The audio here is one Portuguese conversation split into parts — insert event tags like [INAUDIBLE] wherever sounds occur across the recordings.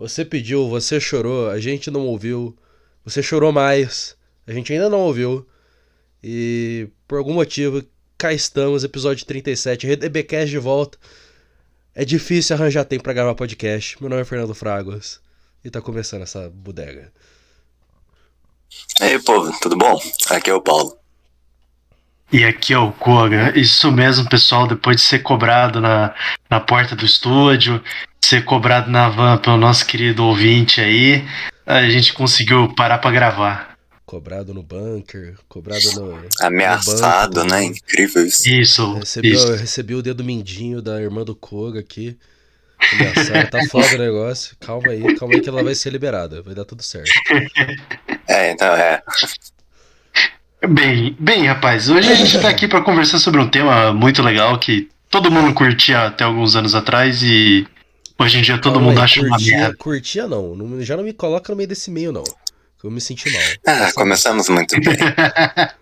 Você pediu, você chorou, a gente não ouviu. Você chorou mais, a gente ainda não ouviu. E por algum motivo, cá estamos, episódio 37, RDBcast de volta. É difícil arranjar tempo pra gravar podcast. Meu nome é Fernando Fraguas e tá começando essa bodega. E aí, povo, tudo bom? Aqui é o Paulo. E aqui é o Koga. Isso mesmo, pessoal, depois de ser cobrado na, na porta do estúdio, ser cobrado na van pelo nosso querido ouvinte aí, a gente conseguiu parar pra gravar. Cobrado no bunker, cobrado no. Ameaçado, no né? Incrível isso. Isso, Recebi, isso. recebi o dedo mindinho da irmã do Koga aqui. Ameaçado. Tá foda o negócio. Calma aí, calma aí que ela vai ser liberada. Vai dar tudo certo. [LAUGHS] É, então é. Bem, bem, rapaz, hoje a gente tá aqui pra conversar sobre um tema muito legal que todo mundo curtia até alguns anos atrás e hoje em dia todo Calma mundo aí, acha uma curtia, merda. Curtia não. não. Já não me coloca no meio desse meio, não. que Eu me senti mal. Ah, começamos muito bem. [LAUGHS]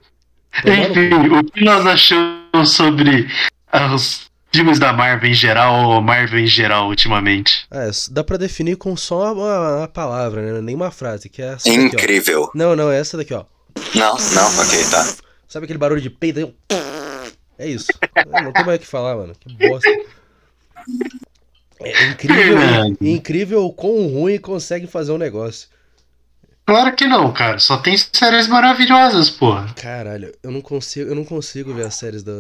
Enfim, o que nós achamos sobre ah, os filmes da Marvel em geral ou Marvel em geral ultimamente? É, dá pra definir com só uma, uma palavra, né? Nem uma frase, que é essa daqui, ó. Incrível. Não, não, é essa daqui, ó. Não, não, ok, tá. Sabe aquele barulho de peito? aí, É isso. Eu não tem mais o que falar, mano. Que bosta. É incrível, incrível o quão ruim consegue fazer um negócio. Claro que não, cara. Só tem séries maravilhosas, porra. Caralho, eu não consigo, eu não consigo ver as séries da,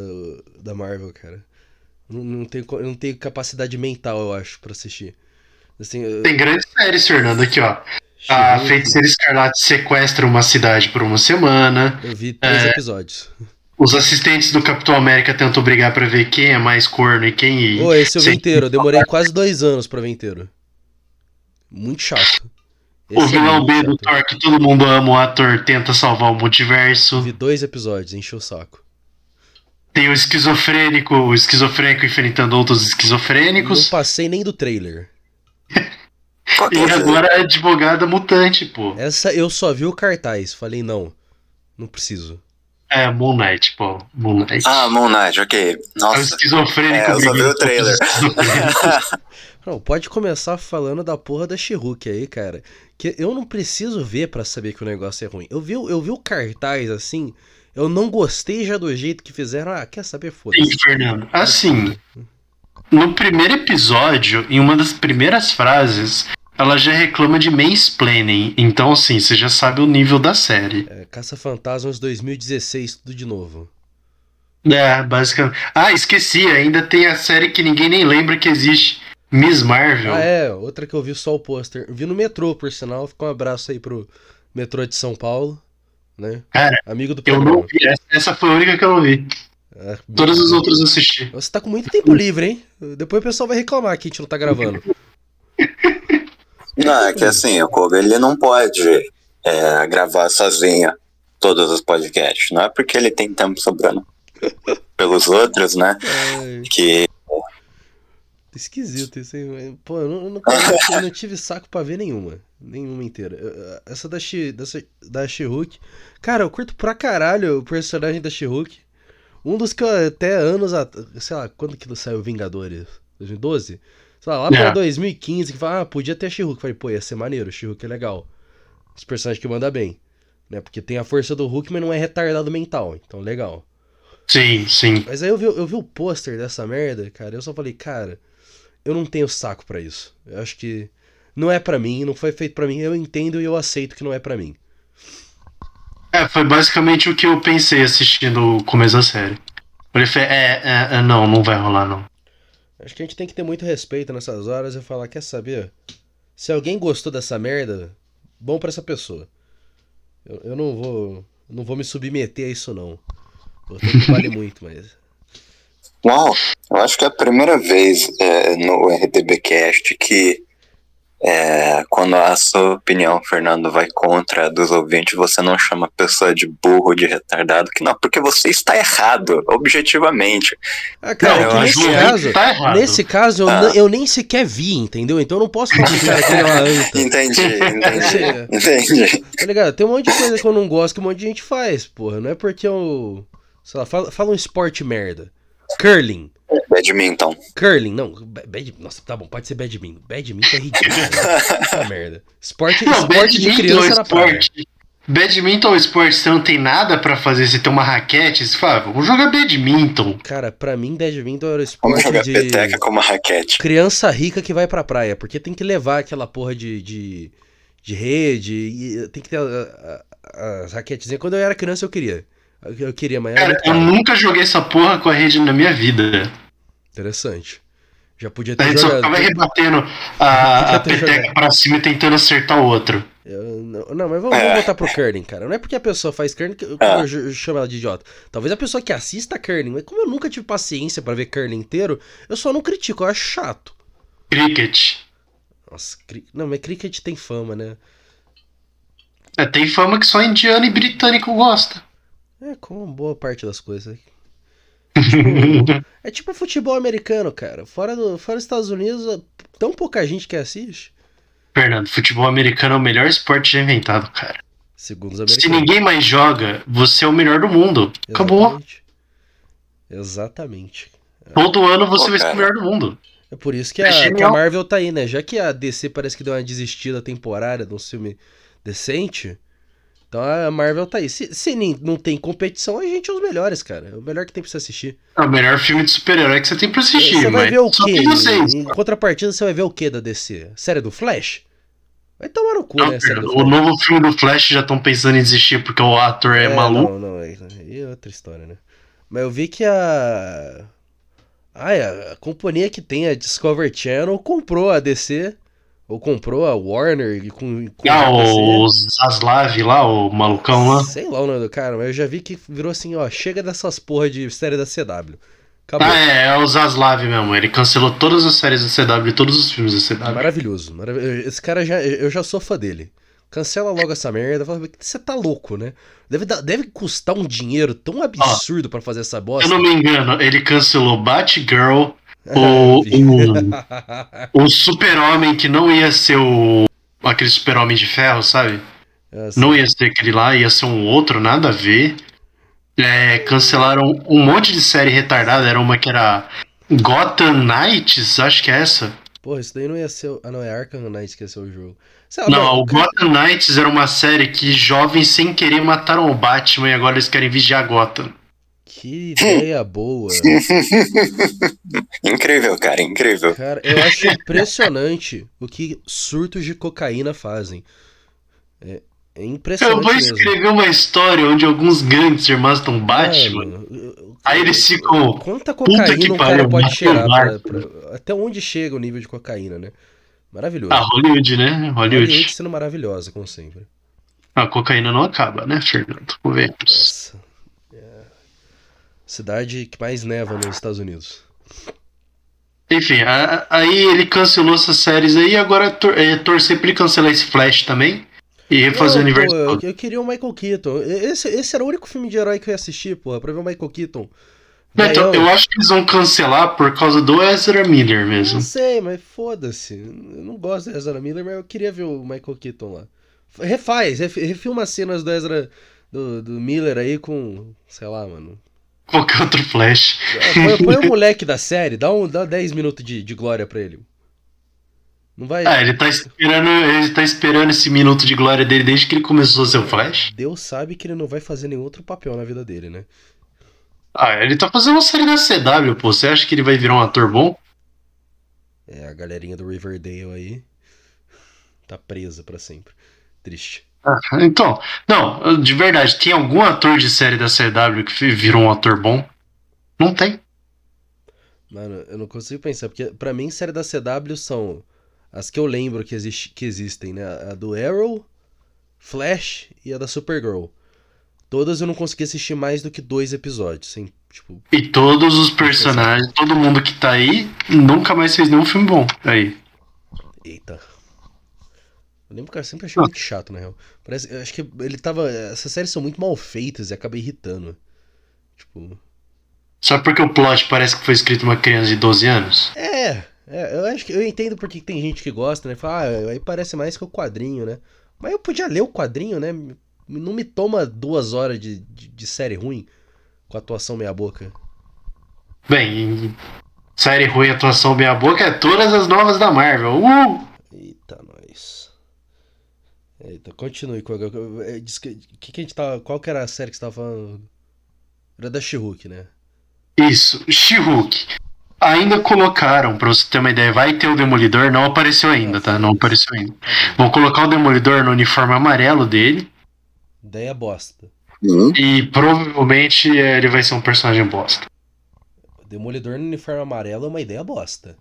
da Marvel, cara. Não, não, tenho, não tenho capacidade mental, eu acho, pra assistir. Assim, eu- Tem grandes séries, Fernando, aqui, ó. A She-Hulk, Feiticeira Escarlate sequestra uma cidade por uma semana. Eu vi três É. episódios. Os assistentes do Capitão América tentam brigar pra ver quem é mais corno e quem. Ô, esse eu vi inteiro, eu demorei quase dois anos pra ver inteiro. Muito chato. O Esse é vilão muito B do chato. Thor, que todo mundo ama, o ator tenta salvar o multiverso. vi dois episódios, encheu o saco. Tem o esquizofrênico, o esquizofrênico enfrentando outros Não esquizofrênicos. passei nem do trailer. [LAUGHS] E é o- agora a advogada mutante, pô. Essa eu só vi o cartaz. Falei, não, não preciso. É, Moon Knight, pô. Moon Knight. Ah, Moon Knight, ok. é o Nossa. esquizofrênico É, eu só vi o trailer. [LAUGHS] [LAUGHS] Não, pode começar falando da porra da She-Hulk aí, cara. Que eu não preciso ver pra saber que o negócio é ruim. Eu vi, o- eu vi o cartaz assim, eu não gostei já do jeito que fizeram. Ah, quer saber? Sim, Foda-se. Fernando. Assim, no primeiro episódio, em uma das primeiras frases, ela já reclama de mansplaining. Então, assim, você já sabe o nível da série. É, Caça-Fantasmas 2016, tudo de novo. É, basicamente. Ah, esqueci, ainda tem a série que ninguém nem lembra que existe. Miss Marvel. Ah, é, outra que eu vi só o pôster. Vi no metrô, por sinal. Fica um abraço aí pro metrô de São Paulo, né? Cara, Amigo do Eu não programa. vi, essa, essa foi a única que eu não vi. É, Todas as outras eu assisti. Você tá com muito tempo livre, hein? Depois o pessoal vai reclamar que a gente não tá gravando. [LAUGHS] Não, é que assim, o Koga ele não pode é, gravar sozinho todos os podcasts. Não é porque ele tem tempo sobrando pelos outros, né? É, Que esquisito isso aí. Pô, eu não, eu não, eu não- tive saco pra ver nenhuma. Nenhuma inteira. Essa da She, dessa, da She-Hulk. Cara, eu curto pra caralho o personagem da She-Hulk. Um dos que eu até anos atrás. Sei lá, quando que saiu Vingadores? 2012? Sei lá, lá pra É. 2015, que fala, ah, podia ter a She-Hulk. Falei, pô, ia ser maneiro, She-Hulk é legal. Os personagens que manda bem. Né? Porque tem a força do Hulk, mas não é retardado mental. Então, legal. Sim, sim. Mas aí eu vi, eu vi o pôster dessa merda, cara, eu só falei, cara, eu não tenho saco pra isso. Eu acho que não é pra mim, não foi feito pra mim, eu entendo e eu aceito que não é pra mim. É, foi basicamente o que eu pensei assistindo o começo da série. Falei, é, é, é, não, não vai rolar, não. Acho que a gente tem que ter muito respeito nessas horas e falar, quer saber? Se alguém gostou dessa merda, bom pra essa pessoa. Eu, eu não vou não vou me submeter a isso não. O tempo vale [LAUGHS] muito, mas Uau, eu acho que é a primeira vez é, no RDBcast que é, quando a sua opinião, Fernando, vai contra a dos ouvintes, você não chama a pessoa de burro, de retardado, que não, porque você está errado, objetivamente. Ah, cara, Não, é nesse caso, tá nesse caso eu, Ah. eu nem sequer vi, entendeu? Então eu não posso falar que cara é. Entendi, entendi, entendi. Tá ligado? Tem um monte de coisa que eu não gosto que um monte de gente faz, porra. Não é porque eu. Sei lá, fala, fala um esporte merda. Curling. Badminton. Curling, não. ba- Bad, nossa, tá bom, pode ser badminton. Badminton é ridículo. né? [LAUGHS] Merda. Esporte, Não, esporte de badminton criança é na praia. esporte. Badminton é esporte, você não tem nada pra fazer, você tem uma raquete, você fala, vamos jogar badminton. Cara, pra mim, badminton era o Vamos esporte jogar de peteca com uma raquete. criança rica que vai pra praia. Porque tem que levar aquela porra de, de, de rede e tem que ter as raquetezinhas. Quando eu era criança, eu queria. Eu, eu queria, mas Cara, eu nunca joguei essa porra com a rede na minha vida. Interessante. Já podia A ter gente só jogado. ficava rebatendo a, a peteca jogado. pra cima e tentando acertar o outro. Eu- não, não, mas vamos, É. vamos voltar pro curling, cara. Não é porque a pessoa faz curling que eu, Ah. eu ju- chamo ela de idiota. Talvez a pessoa que assista curling, mas como eu nunca tive paciência pra ver curling inteiro, eu só não critico, eu acho chato. Cricket. Nossa, cri... não, mas cricket tem fama, né? É, tem fama que só indiano e britânico gosta. É, como boa parte das coisas. Tipo, [LAUGHS] é tipo futebol americano, cara. Fora, do, fora dos Estados Unidos, tão pouca gente que assiste. Fernando, futebol americano é o melhor esporte já inventado, cara. Segundo os Se americanos. ninguém mais joga, você é o melhor do mundo. Acabou. Exatamente. Exatamente. Todo ano você Pô, vai ser o melhor do mundo. É por isso que É a, que a. Marvel tá aí, né? Já que a DC parece que deu uma desistida temporária de um filme decente, então a Marvel tá aí. Se, se nem- não tem competição, a gente é os melhores, cara. É o melhor que tem pra você assistir. É o melhor filme de super-herói que você tem pra assistir. você vai ver o quê? Em contrapartida, você vai ver o quê da DC? Série do Flash? Vai tomar no cu, Não, né? Série o novo filme do Flash já estão pensando em desistir porque o ator é, maluco. Não, não, aí é outra história, né? Mas eu vi que a. Ah, a companhia que tem a Discovery Channel comprou a DC. Ou comprou a Warner e com, com Ah, o Zaslav lá, o malucão lá. Sei lá o nome do cara, mas eu já vi que virou assim, ó, chega dessas porra de série da CW. Acabou. Ah, é, é o Zaslav mesmo. Ele cancelou todas as séries da CW e todos os filmes da CW. Maravilhoso, maravilhoso. Esse cara já. Eu já sou fã dele. Cancela logo essa merda. Você tá louco, né? Deve, deve custar um dinheiro tão absurdo pra fazer essa Se bosta. eu não me engano, ele cancelou Batgirl, o, o, [LAUGHS] o super-homem que não ia ser o aquele super-homem de ferro, sabe? Assim, Não ia ser aquele lá, ia ser um outro, nada a ver. É, cancelaram um monte de série retardada, era uma que era Gotham Knights, acho que é essa. Porra, isso daí não ia ser. Ah, não, é Arkham Knight que ia ser o jogo. Lá, Não, mano, o Gotham Knights era uma série que jovens sem querer mataram o Batman e agora eles querem vigiar Gotham. Que ideia boa. [LAUGHS] Incrível, cara, incrível. Cara, eu acho impressionante o que surtos de cocaína fazem. É, é Eu impressionante vou mesmo. escrever uma história onde alguns gangsters matam Batman. Mano, eu- eu- Aí eles ficam. Quanta Puta cocaína que um cara pariu, pode cheirar? o pra- pra- até onde chega o nível de cocaína, né? Maravilhoso. Ah, Hollywood, né? Hollywood Hollywood. sendo maravilhosa, como sempre. A cocaína não acaba, né, Fernando? Convenhamos. Nossa. É. Cidade que mais neva nos Estados Unidos. Enfim, a- aí ele cancelou essas séries aí, agora tor é, torcer pra ele cancelar esse Flash também e refazer o universo eu, eu queria o Michael Keaton. Esse, esse era o único filme de herói que eu ia assistir, porra, pra ver o Michael Keaton. Então, eu acho que eles vão cancelar por causa do Ezra Miller mesmo. Não sei, mas foda-se. Eu não gosto do Ezra Miller, mas eu queria ver o Michael Keaton lá. Refaz, ref- refilma as cenas do Ezra do, do Miller aí com. sei lá, mano. Qualquer outro Flash. Põe, põe o [LAUGHS] moleque da série, dá, um, dá 10 minutos de, de glória pra ele. Não vai. Ah, ele tá esperando, ele tá esperando esse minuto de glória dele desde que ele começou a ser o Flash. Deus sabe que ele não vai fazer nenhum outro papel na vida dele, né? Ah, ele tá fazendo uma série da CW, pô. Você acha que ele vai virar um ator bom? É, a galerinha do Riverdale aí tá presa pra sempre. Triste. Ah, então, não, de verdade, tem algum ator de série da CW que virou um ator bom? Não tem. Mano, eu não consigo pensar, porque pra mim, série da CW são as que eu lembro que, existe, que existem, né? A do Arrow, Flash e a da Supergirl. Todas eu não consegui assistir mais do que dois episódios, sem, tipo, E todos os personagens, todo mundo que tá aí, nunca mais fez nenhum filme bom. Aí. eita. Eu lembro que eu sempre achei muito chato, na real. Parece, acho que ele tava. Essas séries são muito mal feitas e acaba irritando. Tipo. Só porque o plot parece que foi escrito uma criança de 12 anos? É, é, eu acho que eu entendo porque tem gente que gosta, né? Fala, ah, aí parece mais que o quadrinho, né? Mas eu podia ler o quadrinho, né? Não me toma duas horas de, de, de série ruim com atuação meia boca. Bem, série ruim, atuação meia boca, é todas as novas da Marvel. Uh! Eita, nós. Eita, continue. com- é, que, que a gente tava, qual que era a série que você tava falando? Era da She-Hulk, né? Isso, She-Hulk. Ainda colocaram, pra você ter uma ideia, vai ter o Demolidor, não apareceu ainda, tá? Não apareceu ainda. Vão colocar o Demolidor no uniforme amarelo dele Ideia bosta. Hum, e provavelmente eh, ele vai ser um personagem bosta. Demolidor no uniforme amarelo é uma ideia bosta.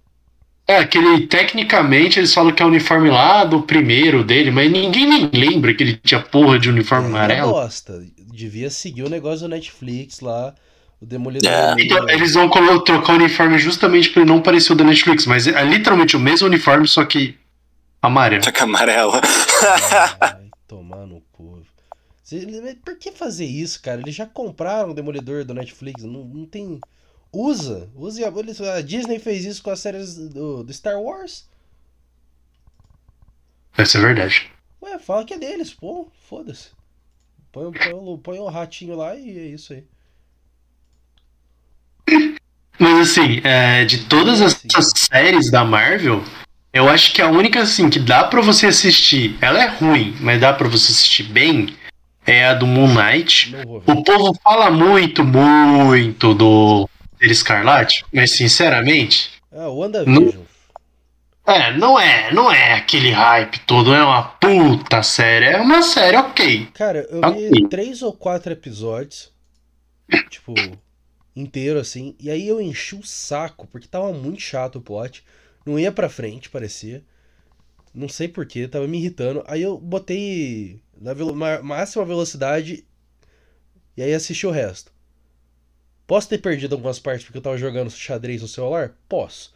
É, aquele, tecnicamente, eles falam que é o uniforme lá do primeiro dele, mas ninguém nem lembra que ele tinha porra de uniforme É amarelo. bosta. Devia seguir o negócio do Netflix lá, o Demolidor. É. Então, eles vão trocar o uniforme justamente pra ele não parecer o da Netflix, mas é literalmente o mesmo uniforme, só que amarelo. só que amarela. Vai [LAUGHS] tomar no cu. Por que fazer isso, cara? Eles já compraram o Demolidor do Netflix. Não, não tem. Usa. Use a... Disney fez isso com as séries do, do Star Wars. Essa é verdade. Ué, fala que é deles, pô. Foda-se. Põe, põe, põe o ratinho lá e é isso aí. Mas assim, é, de todas essas séries da Marvel, eu acho que a única assim que dá pra você assistir, ela é ruim, mas dá pra você assistir bem, é a do Moon Knight. O povo fala muito, muito do Ser Escarlate, mas sinceramente, Ah, o WandaVision. é, não é, não é aquele hype todo, é uma puta série, é uma série ok. Cara, eu vi Ok. três ou quatro episódios. Tipo, inteiro assim. E aí eu enchi o saco, porque tava muito chato o plot. Não ia pra frente, parecia. Não sei porquê, tava me irritando. Aí eu botei na velo- ma- máxima velocidade e aí assisti o resto. Posso ter perdido algumas partes porque eu tava jogando xadrez no celular? Posso.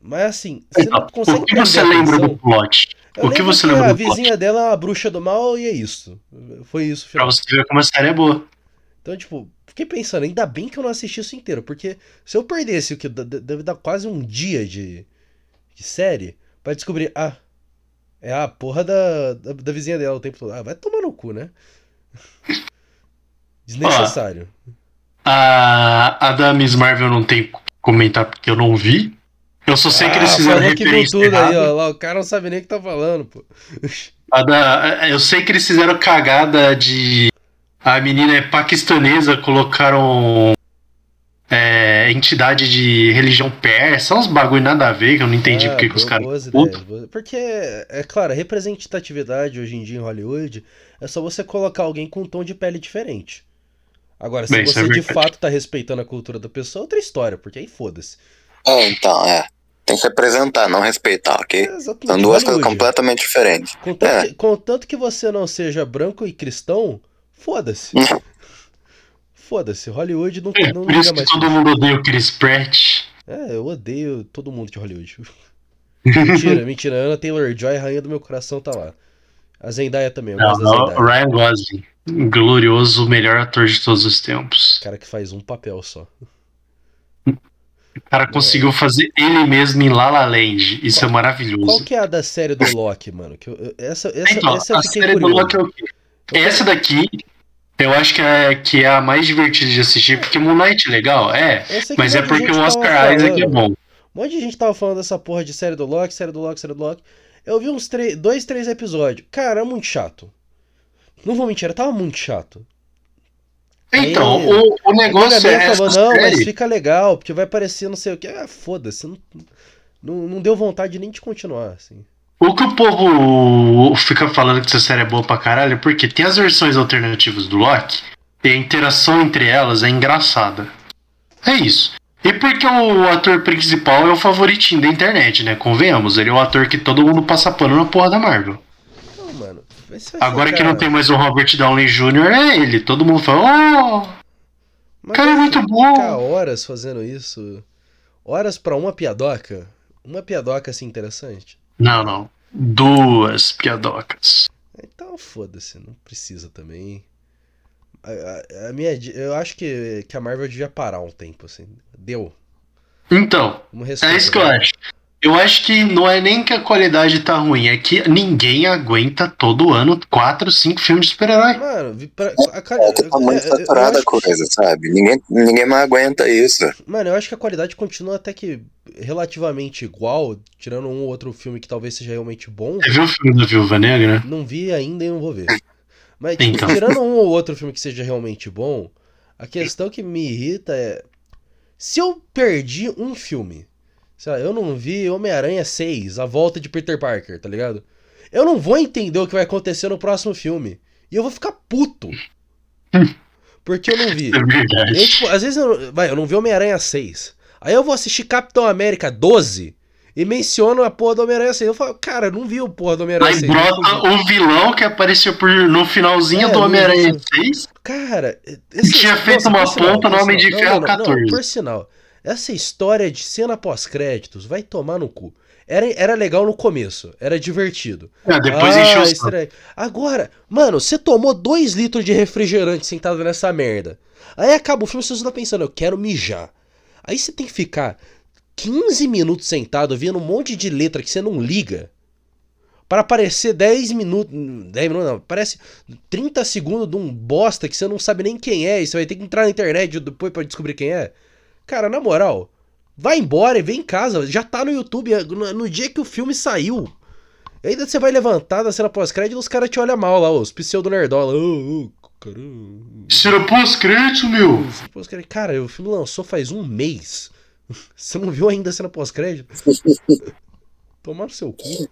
Mas assim, você não consegue o que você a lembra do plot? Eu o que você lembra a do plot? vizinha dela é uma bruxa do mal e é isso. Foi isso, Pra final. você ver como a série é boa. Então, tipo, fiquei pensando, ainda bem que eu não assisti isso inteiro, porque se eu perdesse o que deve dar quase um dia de, de série pra descobrir, ah, é a porra da, da, da vizinha dela o tempo todo. Ah, vai tomar no cu, né? [LAUGHS] Desnecessário. A, a da Miss Marvel não tem o que comentar porque eu não vi. Eu só sei que eles ah, fizeram referência tudo aí, errada. ó. Lá, o cara não sabe nem o que tá falando, pô. A da, eu sei que eles fizeram cagada de. A menina é paquistanesa, colocaram. É, entidade de religião persa, uns bagulho nada a ver, que eu não entendi Ah, porque que os caras. Porque, é claro, a representatividade hoje em dia em Hollywood é só você colocar alguém com um tom de pele diferente. Agora, se Bem, isso você é de fato tá respeitando a cultura da pessoa, é outra história, porque aí foda-se. É, então, é. Tem que representar, não respeitar, ok? É exatamente, São duas coisas completamente diferentes. Contanto, É. que, contanto que você não seja branco e cristão, foda-se. foda-se, Hollywood não, É, não por isso liga que mais. todo mundo odeia o Chris Pratt. É, eu odeio todo mundo de Hollywood. [LAUGHS] mentira, mentira. Ana Taylor-Joy, rainha do meu coração, tá lá. A Zendaya também, Não, não. Ryan Gosling. Glorioso, o melhor ator de todos os tempos. Cara que faz um papel só. O cara conseguiu fazer ele mesmo em La La Land. Isso é maravilhoso. Qual que é a da série do Loki, mano? Que eu- essa, essa, Então, essa a série do curioso. Loki é o quê? Essa daqui, eu acho que é, que é a mais divertida de assistir, porque Moon Knight é legal, é. Mas é porque o Oscar Isaac é bom. Um monte de gente tava falando dessa porra de série do Loki, série do Loki, série do Loki. Eu vi uns três, dois, três episódios. Cara, é muito chato. Não vou mentir, tava muito chato. Então, Aí, o, o negócio é falou, não, mas série. fica legal, porque vai parecer não sei o que. Ah, foda-se. Não, não, não deu vontade nem de continuar, assim. O que o povo fica falando que essa série é boa pra caralho é porque tem as versões alternativas do Loki e a interação entre elas é engraçada. É isso. E porque o ator principal é o favoritinho da internet, né? Convenhamos, ele é o ator que todo mundo passa pano na porra da Marvel. Não, mano. Agora que não tem mais o Robert Downey Jr., é ele. Todo mundo fala, oh, mas cara é muito Ficar bom. horas fazendo isso. Horas pra uma piadoca. Uma piadoca assim interessante. Não, não. Duas piadocas. Então foda-se, não precisa também. A, a- minha, eu acho que, que a Marvel devia parar um tempo, assim. Deu. Então, é isso que eu acho. Eu acho que não é nem que a qualidade tá ruim, é que ninguém aguenta todo ano quatro, cinco filmes de super-herói. Mano, vi- pra, a, ca- É tá muito é, eu saturada a acho que- coisa, sabe? Ninguém, ninguém mais aguenta isso. Mano, eu acho que a qualidade continua até que relativamente igual, tirando um ou outro filme que talvez seja realmente bom. Você viu o filme da Viúva Negra? Não vi ainda e não vou ver. Mas, Então. tirando um ou outro filme que seja realmente bom, a questão que me irrita é. Se eu perdi um filme, sei lá, eu não vi Homem-Aranha 6, A Volta de Peter Parker, tá ligado? Eu não vou entender o que vai acontecer no próximo filme. E eu vou ficar puto. [LAUGHS] Porque eu não vi. É E verdade. tipo, às vezes eu, vai, eu não vi Homem-Aranha 6. Aí eu vou assistir Capitão América 12 e menciono a porra do Homem-Aranha 6. Eu falo, cara, eu não vi o porra do Homem-Aranha Aí 6. eu não vi. brota o vilão que apareceu por, no finalzinho É, do Homem-Aranha 6. Cara, esse, Tinha feito uma ponta no Homem de Ferro não, não, 14. Não, por sinal, essa história de cena pós-créditos vai tomar no cu. Era, era legal no começo, era divertido. É, depois Ah, encheu o easter saco. egg. Agora, mano, você tomou 2 litros de refrigerante sentado nessa merda. Aí acaba o filme, você tá pensando, eu quero mijar. Aí você tem que ficar 15 minutos sentado vendo um monte de letra que você não liga. Para aparecer 10 minutos. 10 minutos não, parece 30 segundos de um bosta que você não sabe nem quem é. E você vai ter que entrar na internet depois pra descobrir quem é. Cara, na moral, vai embora e vem em casa. Já tá no YouTube no, no dia que o filme saiu. E ainda você vai levantar da cena pós-crédito e os caras te olham mal lá, os pseudo-nerdola. Ô, ô, caramba. Era pós-crédito, meu. Cara, o filme lançou faz um mês. [LAUGHS] Você não viu ainda a cena pós-crédito? [LAUGHS] Tomar no seu cu.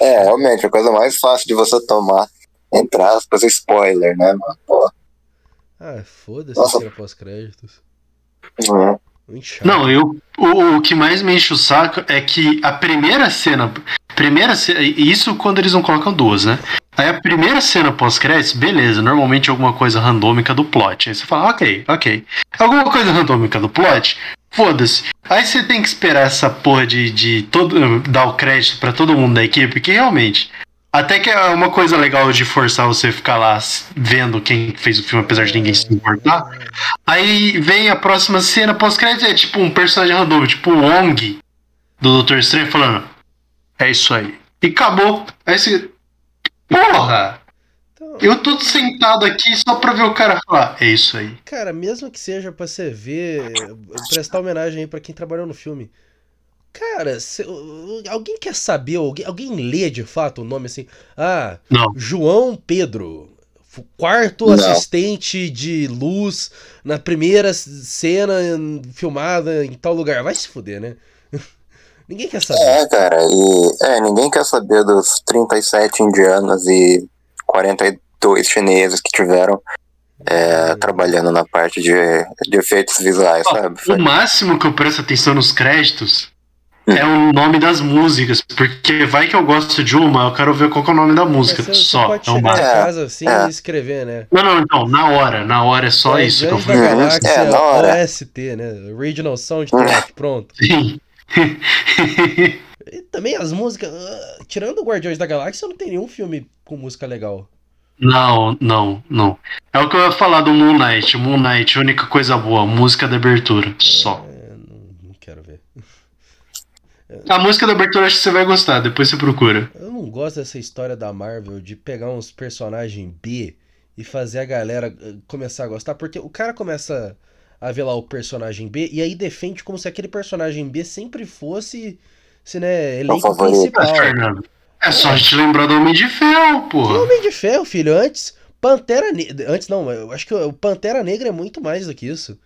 É, realmente, a coisa mais fácil de você tomar, entre aspas, spoiler, né, mano? Pô, Ah, foda-se a cena pós-créditos. é. Muito chato. Não, eu, o, o que mais me enche o saco é que a primeira cena. Primeira cena. Isso quando eles não colocam duas, né? Aí a primeira cena pós-créditos, beleza, normalmente é alguma coisa randômica do plot. Aí você fala, ok, ok. Alguma coisa randômica do plot, foda-se. Aí você tem que esperar essa porra de, de todo, dar o crédito pra todo mundo da equipe, porque realmente. Até que é uma coisa legal de forçar você ficar lá vendo quem fez o filme, apesar de ninguém se importar. Aí vem a próxima cena pós-crédito, é tipo um personagem random, tipo o Wong do Doutor Estranho falando. É isso aí. E acabou. Aí você. Porra! Eu tô sentado aqui só pra ver o cara falar. É isso aí. cara, mesmo que seja pra você ver, prestar homenagem aí pra quem trabalhou no filme. Cara, cê- alguém quer saber, alguém, alguém lê de fato o nome assim? Ah, Não. João Pedro, quarto Não. assistente de luz na primeira cena filmada em tal lugar. Vai se fuder, né? [LAUGHS] Ninguém quer saber. É, cara, e é, ninguém quer saber dos 37 indianos e 42 chineses que tiveram é, trabalhando na parte de, de efeitos visuais, Ó, sabe? O máximo que eu presto atenção nos créditos Hum. é o nome das músicas. Porque vai que eu gosto de uma, eu quero ver qual que é o nome da música. Você, você só. pode É o chegar. É, casa assim é. e escrever, né? Não, não, não. Na hora. Na hora é só isso que eu falei. Galáxia é, na hora. OST, né? Original Soundtrack, [LAUGHS] pronto. Sim. E também as músicas. ah, Tirando o Guardiões da Galáxia, não tem nenhum filme com música legal. Não, não, não. É o que eu ia falar do Moon Knight. Moon Knight, única coisa boa, música da abertura. Só. É, não, não quero ver. A música da abertura acho que você vai gostar, depois você procura. Eu não gosto dessa história da Marvel de pegar uns personagens B e fazer a galera eh, começar a gostar, porque o cara começa a ver lá o personagem B e aí defende como se aquele personagem B sempre fosse, se, né, elenco principal. Fernando. É só a gente lembrar do Homem de Ferro, Que porra. Homem de Ferro, filho, antes Pantera Negra, antes não, eu acho que o Pantera Negra é muito mais do que isso.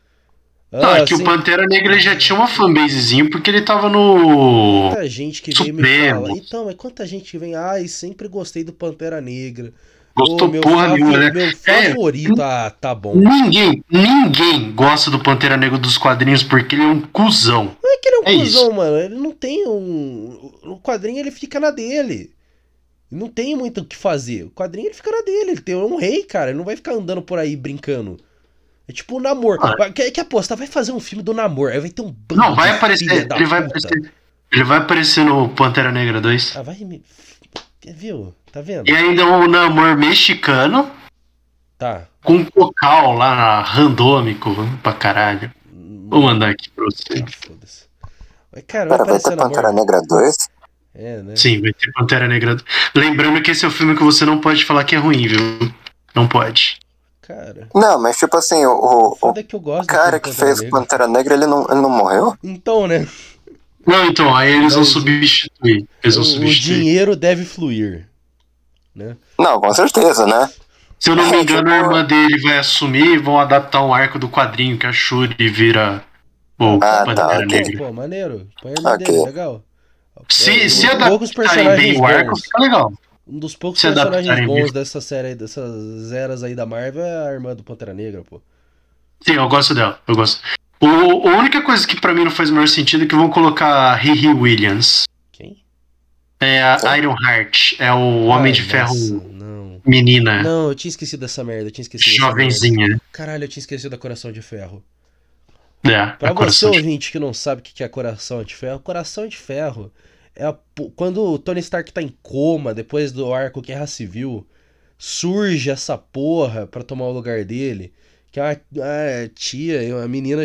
Não, Ah, é que assim, o Pantera Negra já tinha uma fanbasezinha porque ele tava no. Quanta gente que veio me Supremo. fala. Então, mas quanta gente que vem, ai, sempre gostei do Pantera Negra. Gostou porra nenhuma, né? Meu É. favorito, ah, tá bom. Ninguém, ninguém gosta do Pantera Negra dos quadrinhos porque ele é um cuzão. Não é que ele é um É cuzão, mano. Ele não tem um. O quadrinho ele fica na dele. Não tem muito o que fazer. O quadrinho ele fica na dele. Ele tem um rei, cara. Ele não vai ficar andando por aí brincando. É tipo o namoro. Ah. Quer, quer apostar? Vai fazer um filme do namoro. Aí vai ter um bando Não, vai aparecer. Ele vai puta. aparecer. Ele vai aparecer no Pantera Negra 2. Ah, vai me. Viu? Tá vendo? E ainda um namoro mexicano Tá. com um cocal lá randômico pra caralho. Vou mandar aqui pra você. Ah, foda-se. Mas, cara, vai Pera, vai ter aparecer Pantera namoro. Negra 2? É, né? Sim, vai ter Pantera Negra. Lembrando que esse é o filme que você não pode falar que é ruim, viu? Não pode. Cara, Não, mas tipo assim, o, o, o foda é que eu gosto cara que fez o Negra. Pantera Negra, ele não, ele não morreu? Então, né? Não, então, aí eles vão substituir. Eles vão O, o substituir. dinheiro deve fluir. Né? Não, com certeza, né? Se eu não me É, engano, tipo- a irmã dele vai assumir e vão adaptar um arco do quadrinho que a Shuri vira o Ah, Pantera tá, ok. Negra. Pô, maneiro. Põe a irmã Ok. dele, legal. Se, É, se um- adaptarem bem o arco, fica legal. Um dos poucos Se personagens bons bem. dessa série, aí, dessas eras aí da Marvel é a irmã do Pantera Negra, pô. Sim, eu gosto dela, eu gosto. O, a única coisa que pra mim não faz o maior sentido é que vão colocar Riri Williams. Quem? É a Iron Heart, é o Homem Ai, de Ferro nossa, não. menina, Não, eu tinha esquecido dessa merda, eu tinha esquecido jovenzinha. Caralho, eu tinha esquecido da Coração de Ferro. É, Pra você, coração de- ouvinte, que não sabe o que é Coração de Ferro, Coração de Ferro é a quando o Tony Stark tá em coma, depois do arco Guerra Civil, surge essa porra pra tomar o lugar dele, que é uma, uma tia, uma menina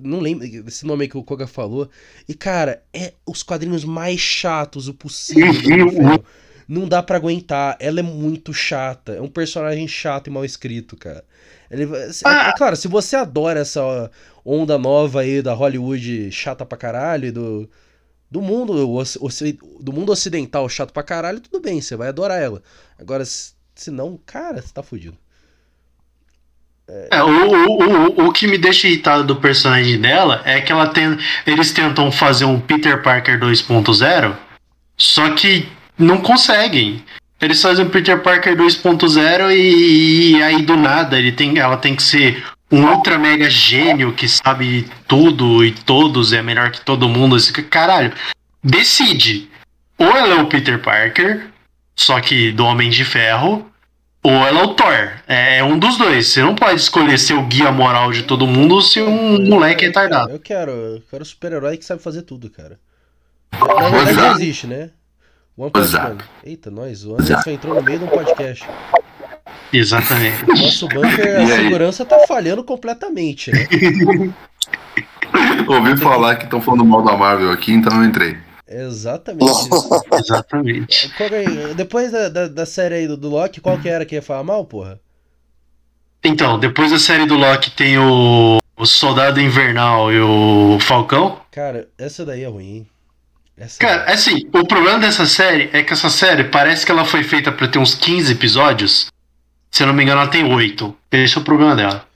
não lembro esse nome aí que o Koga falou, e cara, é os quadrinhos mais chatos o possível Ferro. Não dá pra aguentar, ela é muito chata, é um personagem chato e mal escrito, cara. Ele, é, é claro, se você adora essa onda nova aí da Hollywood chata pra caralho e do, do mundo do mundo ocidental chato pra caralho, tudo bem, você vai adorar ela. Agora, se se não, cara, você tá fudido. É, o, o, o, que me deixa irritado do personagem dela é que ela tem, eles tentam fazer um Peter Parker 2.0, só que não conseguem. Eles fazem o Peter Parker 2.0 e, e aí do nada ele tem, ela tem que ser um ultra mega gênio que sabe tudo e todos é melhor que todo mundo. Assim, caralho, decide. Ou ela é o Peter Parker, só que do Homem de Ferro, ou ela é o Thor. É, é um dos dois. Você não pode escolher ser o guia moral de todo mundo ser um moleque eu, retardado. eu quero, eu quero super-herói que sabe fazer tudo, cara. Na verdade Exato. existe, né? One Punch. Man. Eita, nós, o Anderson entrou no meio de um podcast. Exatamente. Nosso bunker, [LAUGHS] a segurança tá falhando completamente, né? [LAUGHS] Ouvi falar que estão falando mal da Marvel aqui, então eu entrei. [LAUGHS] É exatamente. Exatamente. Que é- depois da, da, da série aí do, do Loki, qual que era que ia falar mal, porra? Então, depois da série do Loki tem o, o Soldado Invernal e o Falcão. Cara, essa daí é ruim, hein? Essa Cara, assim, o problema dessa série é que essa série parece que ela foi feita pra ter uns 15 episódios. Se eu não me engano, ela tem 8. Esse é o problema dela.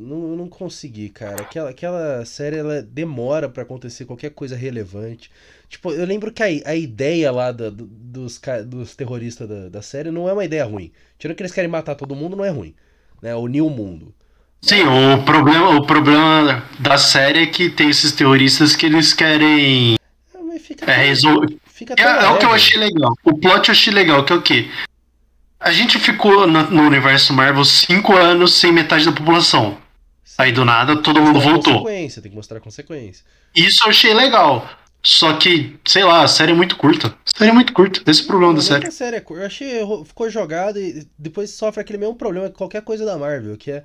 Não, eu não consegui, cara. Aquela, aquela série ela demora pra acontecer qualquer coisa relevante. Tipo, eu lembro que a, a ideia lá da- do- dos, dos terroristas da, da série não é uma ideia ruim. Tirando que eles querem matar todo mundo, não é ruim. Né? Unir o mundo. Sim, o problema, o problema da série é que tem esses terroristas que eles querem É, fica, é, resol- fica É, é o que eu achei legal. O plot eu achei legal, que é o quê? A gente ficou no, no universo Marvel cinco anos sem metade da população. Aí do nada todo mundo voltou. Consequência, tem que mostrar consequência. Isso eu achei legal. Só que, sei lá, a série é muito curta. A série é muito curta. Esse é o problema da Não, série. não é série, é cur- eu achei ficou jogado e depois sofre aquele mesmo problema que qualquer coisa da Marvel, que é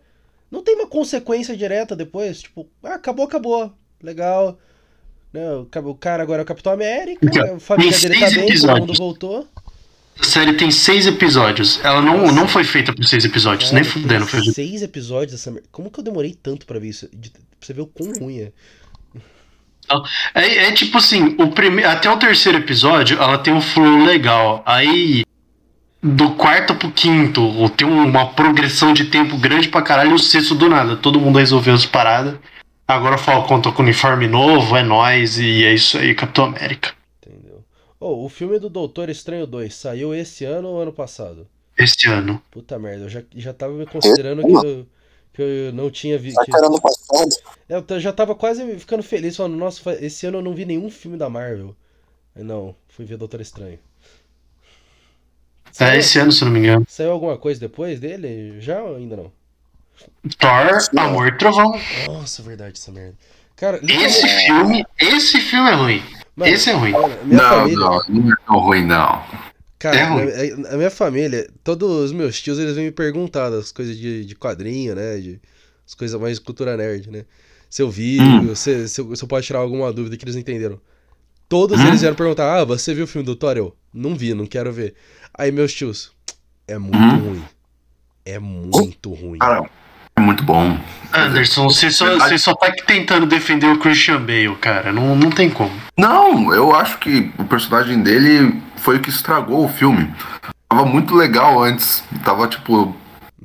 não tem uma consequência direta depois, tipo, ah, acabou, acabou, legal. Né, o ca- o cara agora é o Capitão América, Então, a família dele tá bem, todo mundo voltou. A série tem seis episódios. Ela não, não foi feita por seis episódios. Cara, nem fudendo. Foi... seis episódios dessa Como que eu demorei tanto pra ver isso? De- Pra você ver o quão ruim é. É, é tipo assim, o prime... até o terceiro episódio, ela tem um flow legal. Aí, do quarto pro quinto, tem uma progressão de tempo grande pra caralho. E o sexto do nada. Todo mundo resolveu as paradas. Agora o Falcão tá com uniforme novo, é nóis. E é isso aí, Capitão América. Oh, o filme do Doutor Estranho 2 saiu esse ano ou ano passado? Este ano. Puta merda, eu já, já tava me considerando que eu, que eu não tinha visto. Que era no passado. Eu t- já tava quase ficando feliz, falando, nossa, esse ano eu não vi nenhum filme da Marvel. Não, fui ver Doutor Estranho. É Saiu, esse ano, se eu não me engano. saiu alguma coisa depois dele? Já ou ainda não? Thor, Amor e Trovão. Nossa, verdade, essa merda. Cara, Esse filme, esse filme é ruim. Mano, esse é ruim. não, família, não, não é tão ruim, não. cara, é ruim. a, a minha família, todos os meus tios, eles vêm me perguntar das coisas de, de quadrinho, né? De, as coisas mais cultura nerd, né? se eu vi, Hum. se, se, eu, se eu posso tirar alguma dúvida que eles não entenderam. Todos Hum. eles vieram perguntar: Ah, você viu o filme do Thor? Eu, não vi, não quero ver. Aí meus tios, é muito Hum. ruim. É muito ruim. Cara, é muito bom. Anderson, você só, você só tá aqui tentando defender o Christian Bale, cara. Não, não tem como. Não, eu acho que o personagem dele foi o que estragou o filme. Tava muito legal antes. Tava, tipo,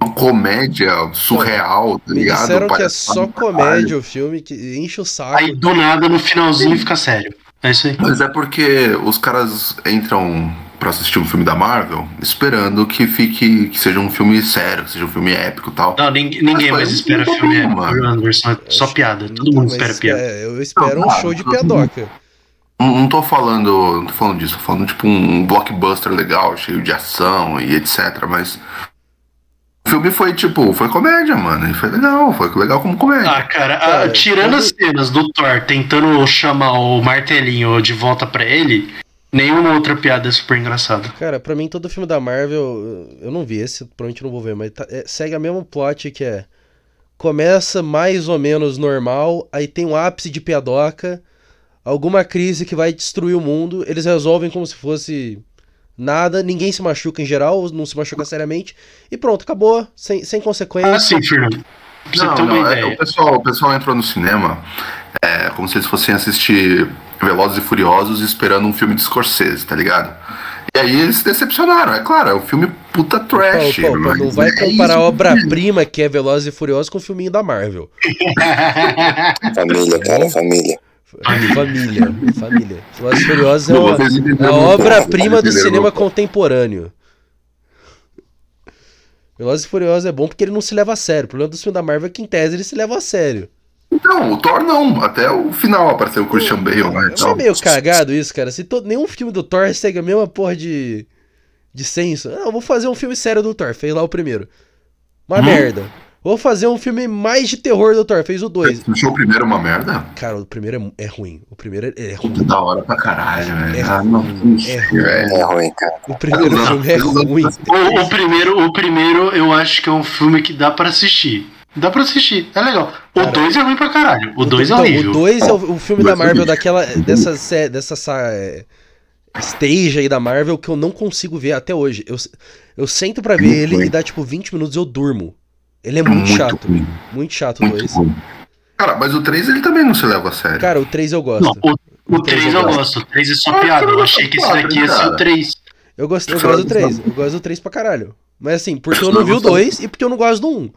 uma comédia surreal, tá Me ligado? disseram que é só comédia o filme, que enche o saco. Aí do nada, no finalzinho, fica sério. É isso aí. Mas é porque os caras entram pra assistir um filme da Marvel esperando que fique que seja um filme sério, que seja um filme épico e tal. Não, ninguém, ninguém mais espera filme épico, mano. Anderson. É só piada. Todo mundo espera piada. é, eu espero um Não, show de piadoca. Não, não tô falando, não tô falando disso, tô falando tipo um blockbuster legal, cheio de ação e etc, mas o filme foi tipo, foi comédia, mano, e foi legal, foi legal como comédia. Ah, cara, ah, tirando as cenas do Thor tentando chamar o martelinho de volta pra ele, nenhuma outra piada é super engraçada. Cara, pra mim todo filme da Marvel, eu não vi esse, provavelmente não vou ver, mas tá- é, segue a mesma plot que é começa mais ou menos normal, aí tem um ápice de piadoca, alguma crise que vai destruir o mundo, eles resolvem como se fosse nada, ninguém se machuca em geral, não se machuca seriamente, e pronto, acabou, sem, sem consequência. Ah, sim, Fernando. Não, não, é, o, pessoal, o pessoal entrou no cinema é, como se eles fossem assistir Velozes e Furiosos esperando um filme de Scorsese, tá ligado? E aí eles se decepcionaram, é claro, é um filme puta trash. Pô, pô, pô, não vai é comparar a isso. obra-prima que é Velozes e Furiosos com o filminho da Marvel. [LAUGHS] Família, cara, família. Família, família. Velozes e Furiosos é Não, uma, É a obra-prima do cinema contemporâneo. Velozes e Furiosos é bom porque ele não se leva a sério. O problema do filme da Marvel é que, em tese, ele se leva a sério. Não, o Thor não, até o final apareceu o Christian Bale, né? Não é Então, meio cagado isso, cara? Se todo, nenhum filme do Thor segue a mesma porra de, de senso. Não, vou fazer um filme sério do Thor. Fez lá o primeiro. Uma Hum. merda. Vou fazer um filme mais de terror do Thor. Fez o dois. Você achou o primeiro uma merda? Cara, o primeiro é, é ruim. O primeiro é, é ruim. Que da hora pra caralho, velho. É ah, não, ruim, é ruim. É ruim, cara. O primeiro Não, filme é não, ruim. O, o primeiro, o primeiro, eu acho que é um filme que dá pra assistir. Dá pra assistir, é legal. O Cara, 2 é ruim pra caralho. O 2 é horrível. O 2 é o, o filme da é Marvel, daquela. Dessa, sé- dessa sa- é, stage aí da Marvel que eu não consigo ver até hoje. Eu, eu sento pra ver Muito ele e dá tipo 20 minutos e eu durmo. Ele é muito, chato. ruim, Muito chato o muito 2. ruim. Cara, mas o 3 ele também não se leva a sério. Cara, o 3 eu gosto. Não, o, o três 3 eu eu gosto. O 3 é só Ah, piada. Eu achei que esse daqui ia ser o 3. Eu gosto, eu gosto do 3. Eu gosto do 3 pra caralho. Mas assim, porque eu não vi o 2 e porque eu não gosto do 1.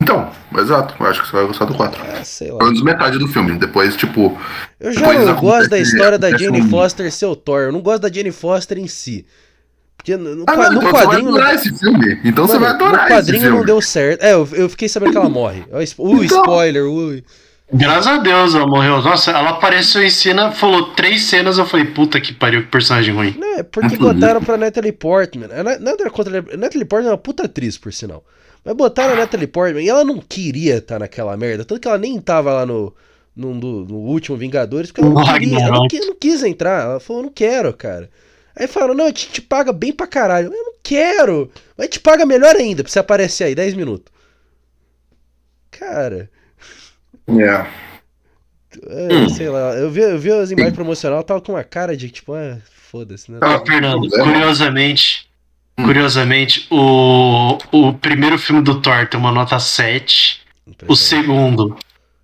Então, exato, eu acho que você vai gostar do 4. Ah, sei lá. Pelo menos metade do filme. Depois, tipo, Eu já não acontece- gosto da história da Jane um- Foster ser o Thor. Eu não gosto da Jane Foster em si. Porque no, Ah, não, no então você vai quadrinho. adorar esse filme. Então você Mano, vai adorar no esse quadrinho filme. não deu certo. É, eu, eu fiquei sabendo que ela morre. Ui, Então. spoiler, ui. Graças a Deus ela morreu. Nossa, ela apareceu em cena, falou três cenas. Eu falei, puta que pariu, que personagem ruim. Não, é porque botaram pra Natalie Portman. A Natalie Portman é uma puta atriz, por sinal. Mas botaram a Natalie Portman e ela não queria estar naquela merda. Tanto que ela nem tava lá no, no, no- no último Vingadores, porque ela não queria. Ela não, não quis entrar. Ela falou, não quero, cara. Aí falaram, não, a gente te paga bem pra caralho. Eu não quero. Mas te paga melhor ainda pra você aparecer aí, 10 minutos. Cara. É. É, Hum. sei lá, eu vi, eu vi as imagens promocional, tava com uma cara de tipo, ah, foda-se, né? Ah, Ó, Fernando, problema. curiosamente, Hum. curiosamente, o, o primeiro filme do Thor tem uma nota 7, o segundo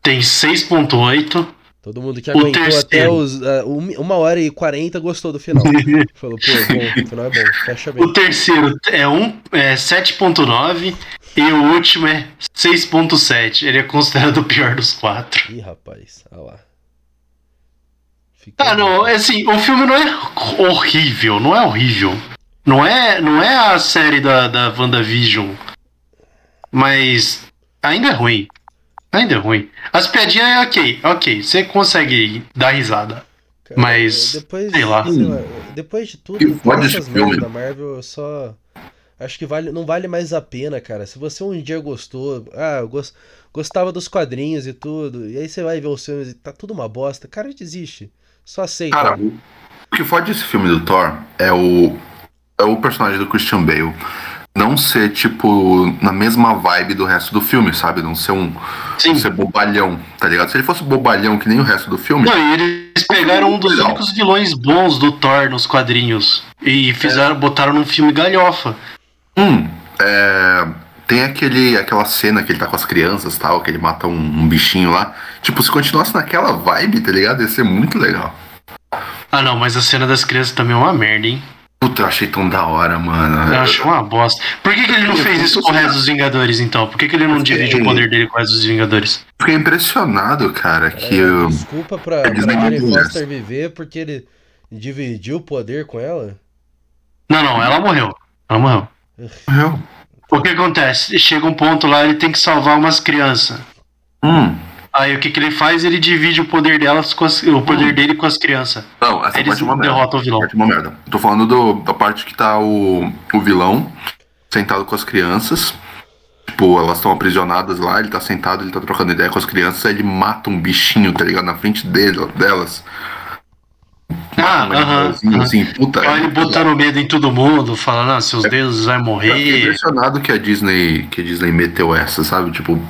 tem 6.8, Todo mundo que aguentou até os um- uma hora e 40 gostou do final. [LAUGHS] Falou, pô, bom, o final é bom, fecha bem. o terceiro é, um, é 7.9 e o último é 6.7. Ele é considerado o pior dos quatro. Ih, rapaz, olha lá. Fica Ah, não, é assim, o filme não é horrível, não é horrível. Não é, não é a série da, da WandaVision, mas ainda é ruim. Ainda é ruim. As piadinhas é ok, ok, você consegue dar risada. Cara, mas, depois, sei lá. depois de tudo, Que todas foda essas merdas da Marvel, eu só acho que vale, não vale mais a pena, cara. Se você um dia gostou, ah, eu gos- gostava dos quadrinhos e tudo, e aí você vai ver os filmes e tá tudo uma bosta, cara, desiste. Só aceita. Cara, o que fode esse filme do Thor é o, é o personagem do Christian Bale. não ser, tipo, na mesma vibe do resto do filme, sabe? Não ser um. Sim. Não ser bobalhão, tá ligado? Se ele fosse bobalhão que nem o resto do filme. Não, e eles pegaram um dos Legal. únicos vilões bons do Thor nos quadrinhos e fizeram, botaram num filme galhofa. Hum, é, tem aquele, aquela cena que ele tá com as crianças e tal, que ele mata um, um bichinho lá. Tipo, se continuasse naquela vibe, tá ligado? Ia ser muito legal. Ah não, mas a cena das crianças também é uma merda, hein? Puta, eu achei tão da hora, mano. Eu acho uma bosta. Por que, que ele não fez isso com o resto dos Vingadores, então? Por que, que ele não divide o poder dele com o resto dos Vingadores? Fiquei impressionado, cara, que É, eu. Desculpa pra, pra dividem Foster viver porque ele dividiu o poder com ela. Não, não, ela morreu. Ela morreu. eu- O que acontece? Chega um ponto lá, ele tem que salvar umas crianças. Hum. Aí o que, que ele faz? Ele divide o poder delas com as- o poder dele com as crianças. Não, essa Eles parte é uma merda. derrotam o vilão. Parte é uma merda. Eu tô falando do- da parte que tá o, o vilão sentado com as crianças. Tipo, elas estão aprisionadas lá, ele tá sentado, ele tá trocando ideia com as crianças, aí ele mata um bichinho, tá ligado? Na frente dele, delas. Ah, Um aham. animalzinho aham. assim, puta. Olha ele botando medo em todo mundo, falando, ah, seus deuses vai Eu fiquei morrer. impressionado que a Disney, que a Disney meteu essa, sabe? Tipo,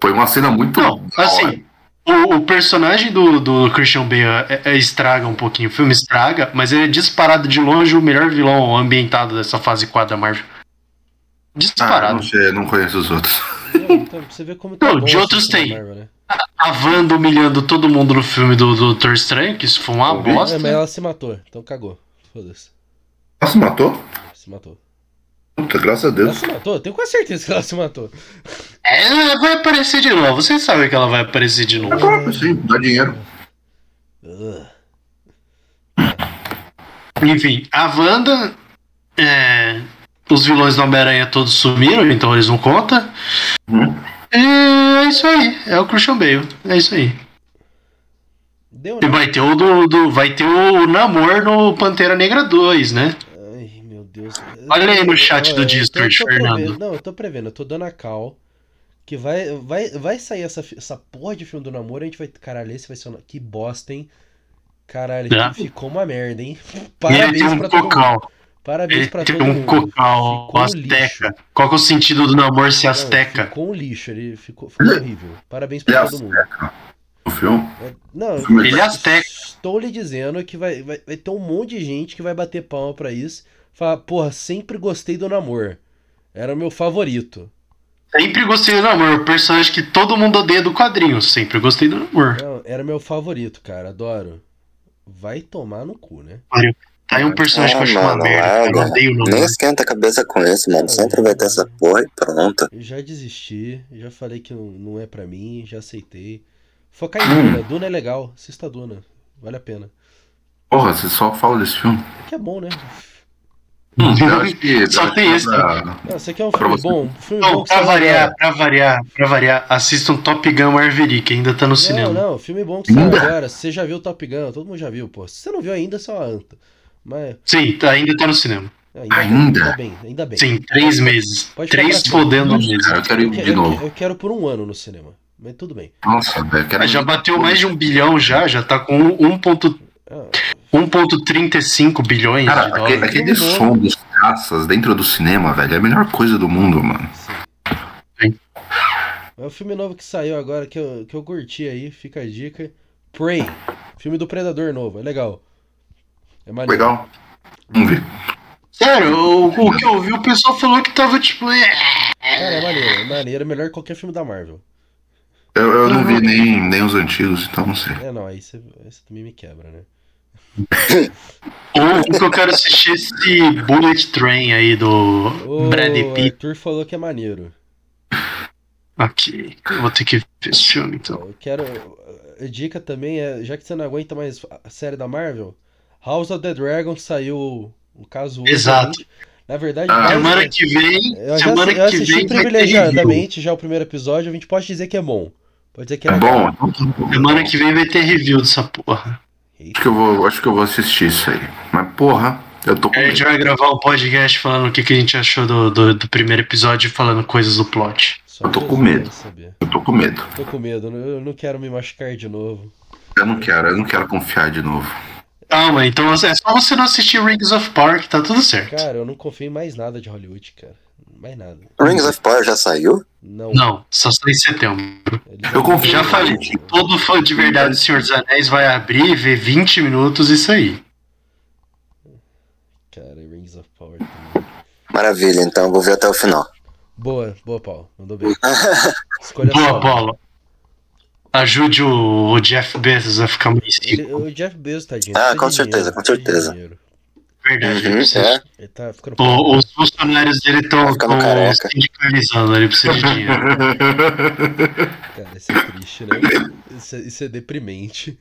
foi uma cena muito. Não, assim, o, o personagem do, do Christian Bale é- é- estraga um pouquinho, o filme estraga, mas ele é disparado de longe o melhor vilão ambientado dessa fase 4 da Marvel. Ah, Disparado. não sei, não conheço os outros. Não, então, pra você ver como tá Não, de outros tem. Marvel, né? A Wanda humilhando todo mundo no filme do do Doutor Estranho, que isso foi uma bosta. É, mas ela se matou, então cagou. Foda-se. Ela se matou? Se matou. Puta, graças a Ela Deus. se matou? Eu tenho quase certeza que ela se matou. É, ela vai aparecer de novo. Vocês sabem que ela vai aparecer de novo. Ah, sim, dá dinheiro. Ugh. Enfim, a Wanda. é, os vilões do Homem-Aranha todos sumiram, então eles não contam. Hum. E é isso aí. É o Christian Bale. É isso aí. Deu, E vai ter o do, do- vai ter o namor no Pantera Negra 2, né? Deus. Olha aí no chat Eu- do eu- Discord, eu tô prevendo- Fernando. Não, eu tô prevendo, eu tô dando a cal. Que vai, vai, vai sair essa, essa porra de filme do namoro, a gente vai. Caralho, esse vai ser. um- Que bosta, hein? Caralho, É. ficou uma merda, hein? E ele tem Parabéns um pra todo mundo. cocal. Parabéns Ele pra todo um mundo. cocal Ficou um asteca. Qual que é o sentido do namor ser Não, asteca? ficou um lixo, ele ficou, ficou horrível. Parabéns Ele pra é todo mundo. asteca. O filme? É, Não, filme Ele é asteca. Estou lhe dizendo que vai, vai, vai ter um monte de gente que vai bater palma pra isso. Falar, porra, sempre gostei do namor. Era o meu favorito. Sempre gostei do namor. O personagem que todo mundo odeia do quadrinho. Sempre gostei do namor. Não, era meu favorito, cara. Adoro. Vai tomar no cu, né? Tá aí um personagem que eu acho uma mano, merda. Eu larga. odeio o Nem esquenta a cabeça com isso, mano. Sempre vai ter essa porra e pronto. Eu já desisti, já falei que não, não é pra mim, já aceitei. Focar em Duna. Duna é legal. Assista Duna. Vale a pena. Porra, você só fala desse filme. É que é bom, né? Hum. [LAUGHS] Só tem esse, pra- Não, isso aqui é um filme você. bom. Um filme Não, bom pra variar, pra variar, pra variar, assistam Top Gun Maverick, ainda tá no Não, cinema. não, filme bom que saiu agora. Você já viu Top Gun, todo mundo já viu, pô. Se você não viu ainda, você é uma anta. Mas Sim, tá- ainda tá no cinema. ainda, Ainda? ainda bem, ainda bem. Sim, três meses. Pode ficar Três Nossa, meses. eu quero ir de eu- novo. eu quero por um ano no cinema. Mas tudo bem. Nossa, velho, eu quero. Já bateu mais de um bilhão já, já tá com 1.35 Ah, 1.35 bilhões Cara, de aquele, dólares. aquele Filme som dos caças dentro do cinema, velho, é a melhor coisa do mundo, mano. sim. É o filme novo que saiu agora que eu, que eu curti aí, fica a dica. Prey. Filme do Predador novo, é legal. É maneiro. Legal. Vamos ver. Sério, o, o que eu vi, o pessoal falou que tava tipo. é, Cara, é maneiro, é maneiro, é melhor que qualquer filme da Marvel. Eu, eu não vi nem, nem os antigos, então não sei. É, não, aí você, aí você também me quebra, né? Ou o que eu quero assistir é esse Bullet Train aí do O Brad Pitt. Arthur falou que é maneiro. Aqui. Eu vou ter que ver esse filme então. Eu quero. A dica também é, já que você não aguenta mais a série da Marvel, House of the Dragon saiu o caso hoje, Exato. Na verdade, Ah, Semana que vem. eu já Semana eu que assisti vem privilegiadamente já o primeiro episódio, a gente pode dizer que é bom. Pode dizer que é, É bom. Semana que vem vai ter review dessa porra. Acho que eu vou, acho que eu vou assistir isso aí. Mas porra, eu tô com A gente vai gravar um podcast falando o que, que a gente achou do, do, do primeiro episódio, falando coisas do plot. Só Eu tô com medo. saber. Eu tô com medo. Tô com medo, eu não quero me machucar de novo. Eu não quero, eu não quero confiar de novo. Calma, então é só você não assistir Rings of Power que tá tudo certo. Cara, eu não confio em mais nada de Hollywood, cara. Mais nada. Rings of Power já saiu? Não. Não, só sai em setembro. Eu confio. Já falei que todo fã de verdade do Senhor dos Anéis vai abrir, ver 20 minutos e sair. Cara, Rings of Power também. Maravilha, então vou ver até o final. Boa, boa, Paulo. Mandou bem. [LAUGHS] Escolha Boa. Paulo. Ajude o, Jeff Bezos a ficar mais rico. o Jeff Bezos, tadinho. Ah, com certeza, dinheiro, com certeza. dinheiro. Verdade, Uhum, é. Ele tá ficando. O- os funcionários dele estão careca. sindicalizando, ele precisa de dinheiro. [LAUGHS] Cara, isso é triste, né? Isso é, isso é deprimente.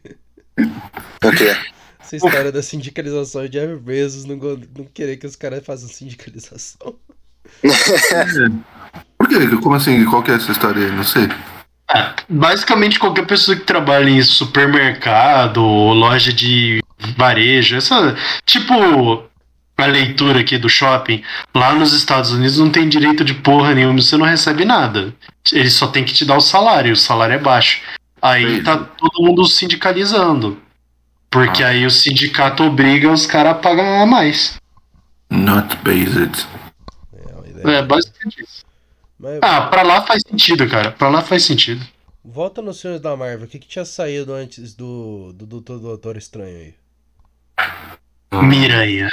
O quê? Essa história da sindicalização de Jeff Bezos não, não querer que os caras façam sindicalização. [LAUGHS] Por quê? Como assim? Qual que é essa história aí? Não sei. Ah, basicamente qualquer pessoa que trabalha em supermercado, loja de varejo, essa tipo a leitura aqui do shopping, lá nos Estados Unidos não tem direito de porra nenhuma, você não recebe nada. Ele só tem que te dar o salário, o salário é baixo. Aí tá todo mundo sindicalizando. Porque Ah. aí o sindicato obriga os caras a pagar mais. Not based. É uma ideia. É basicamente isso. Mas Ah, pra lá faz sentido, cara. Pra lá faz sentido. volta nos filmes da Marvel. O que, que tinha saído antes do, do, do, do Doutor Estranho aí? Miranha.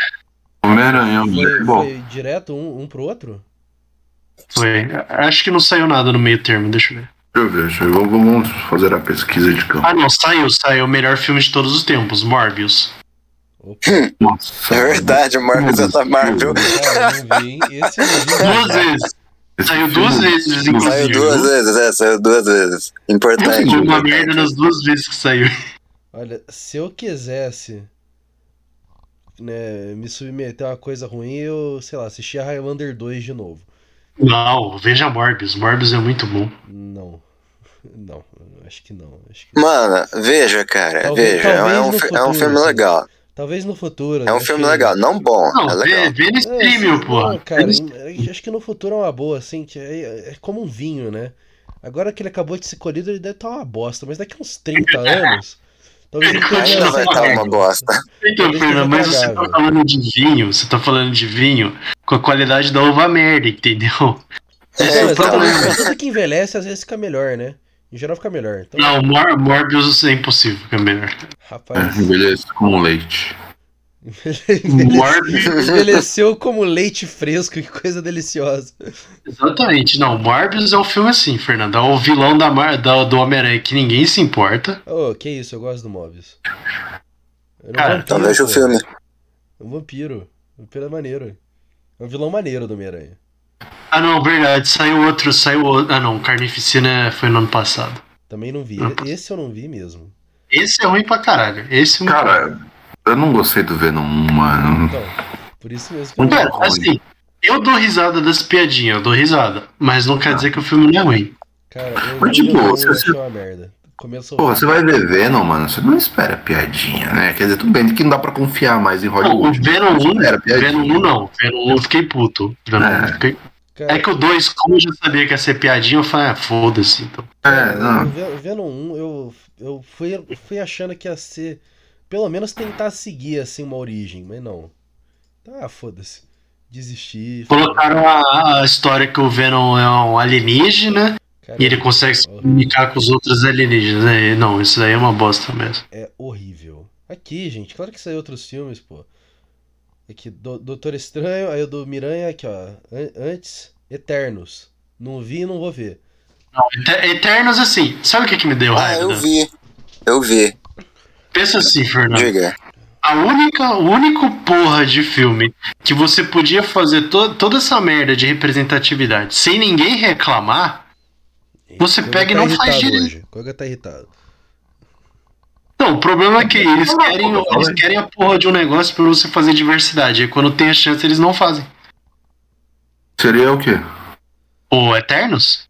Homem-Aranha, Foi, bom. foi direto um, um pro outro? Foi. Acho que não saiu nada no meio termo, deixa eu ver. Deixa eu ver, deixa eu ver. Vamos fazer a pesquisa de campo. Ah, não, saiu, saiu. O melhor filme de todos os tempos, Morbius. Nossa. É verdade, o Marvel é da Marvel. vi. Duas vezes. Saiu duas vezes, inclusive. Saiu duas vezes, é, saiu duas vezes. Importante. uma importante. merda nas duas vezes que saiu. Olha, se eu quisesse né, me submeter a uma coisa ruim, eu, sei lá, assistia Highlander 2 de novo. Não, veja Morbius. Morbius é muito bom. Não. [LAUGHS] Não, acho que não. Acho que... Mano, veja, cara, Talvez- veja. É talvez um, no fi- é um futuro, filme assim. legal. Talvez no futuro. É um filme que- legal. Não bom, Não, é vê, legal. vê no É, streaming, porra. não, cara, em- acho que no futuro é uma boa, assim, que é, é como um vinho, né? Agora que ele acabou de ser colhido, ele deve estar uma bosta, mas daqui uns 30 [LAUGHS] anos, talvez ele Ainda vai estar uma aceitável. bosta. Então, Fernando, mas você tá falando de vinho, você tá falando de vinho com a qualidade da uva merda, entendeu? Então, É, então, mas tudo que envelhece às vezes fica melhor, né? Em geral fica melhor. Então, Não, Mor Morbius é impossível, é melhor. rapaz, É, Envelhece com leite. Morbius. envelheceu como leite fresco, que coisa deliciosa. Exatamente, não. Morbius é um filme assim, Fernando. É o vilão da, Mar da- do Homem-Aranha que ninguém se importa. Oh, que isso, eu gosto do é um Cara, vampiro, Então veja o filme. É um vampiro. O vampiro é maneiro. É um vilão maneiro do Homem-Aranha. Ah, não, verdade. Saiu outro, saiu outro. Ah, não. Carnificina foi no ano passado. Também não vi. Esse eu não vi mesmo. Esse é ruim pra caralho. Esse é muito Cara, eu não gostei do Venom 1, mano. Então, por isso mesmo que eu não Cara, vi. assim, eu dou risada das piadinhas, eu dou risada. Mas não quer dizer que o filme não é ruim. Cara, eu Mas, tipo, você- achei uma merda. Começou. Pô, você vai ver Venom, mano, você não espera piadinha, né? Quer dizer, tudo bem que não dá pra confiar mais em Não, o Hollywood. Venom Você 1, espera piadinha. Venom 1 não. Venom 1 eu fiquei puto. Venom 1 eu É. fiquei... Cara, É que o 2, como eu já sabia que ia ser piadinha, eu falei, ah, foda-se. Então. É, o não. O Venom 1, eu, eu fui, fui achando que ia ser. Pelo menos tentar seguir assim uma origem, mas não. Tá, foda-se. Desistir. Colocaram a, a história que o Venom é um alienígena Cara, e ele consegue se comunicar com os outros alienígenas. né? Não, isso daí é uma bosta mesmo. É horrível. Aqui, gente, claro que saiu outros filmes, pô. Aqui, do, Doutor Estranho, aí o do Miranha, aqui, ó. An- antes, Eternos. Não vi e não vou ver. Eter- Eternos, assim, sabe o que, que me deu Ah, raiva? eu Dan? vi. Eu vi. Pensa assim, Fernando. Diga. A única, o único porra de filme que você podia fazer to- toda essa merda de representatividade sem ninguém reclamar. Você pega e tá não faz irritado direito. hoje. Koga tá irritado. Não, o problema é que eles querem, eles querem a porra de um negócio pra você fazer diversidade. E quando tem a chance, eles não fazem. Seria o quê? O Eternos?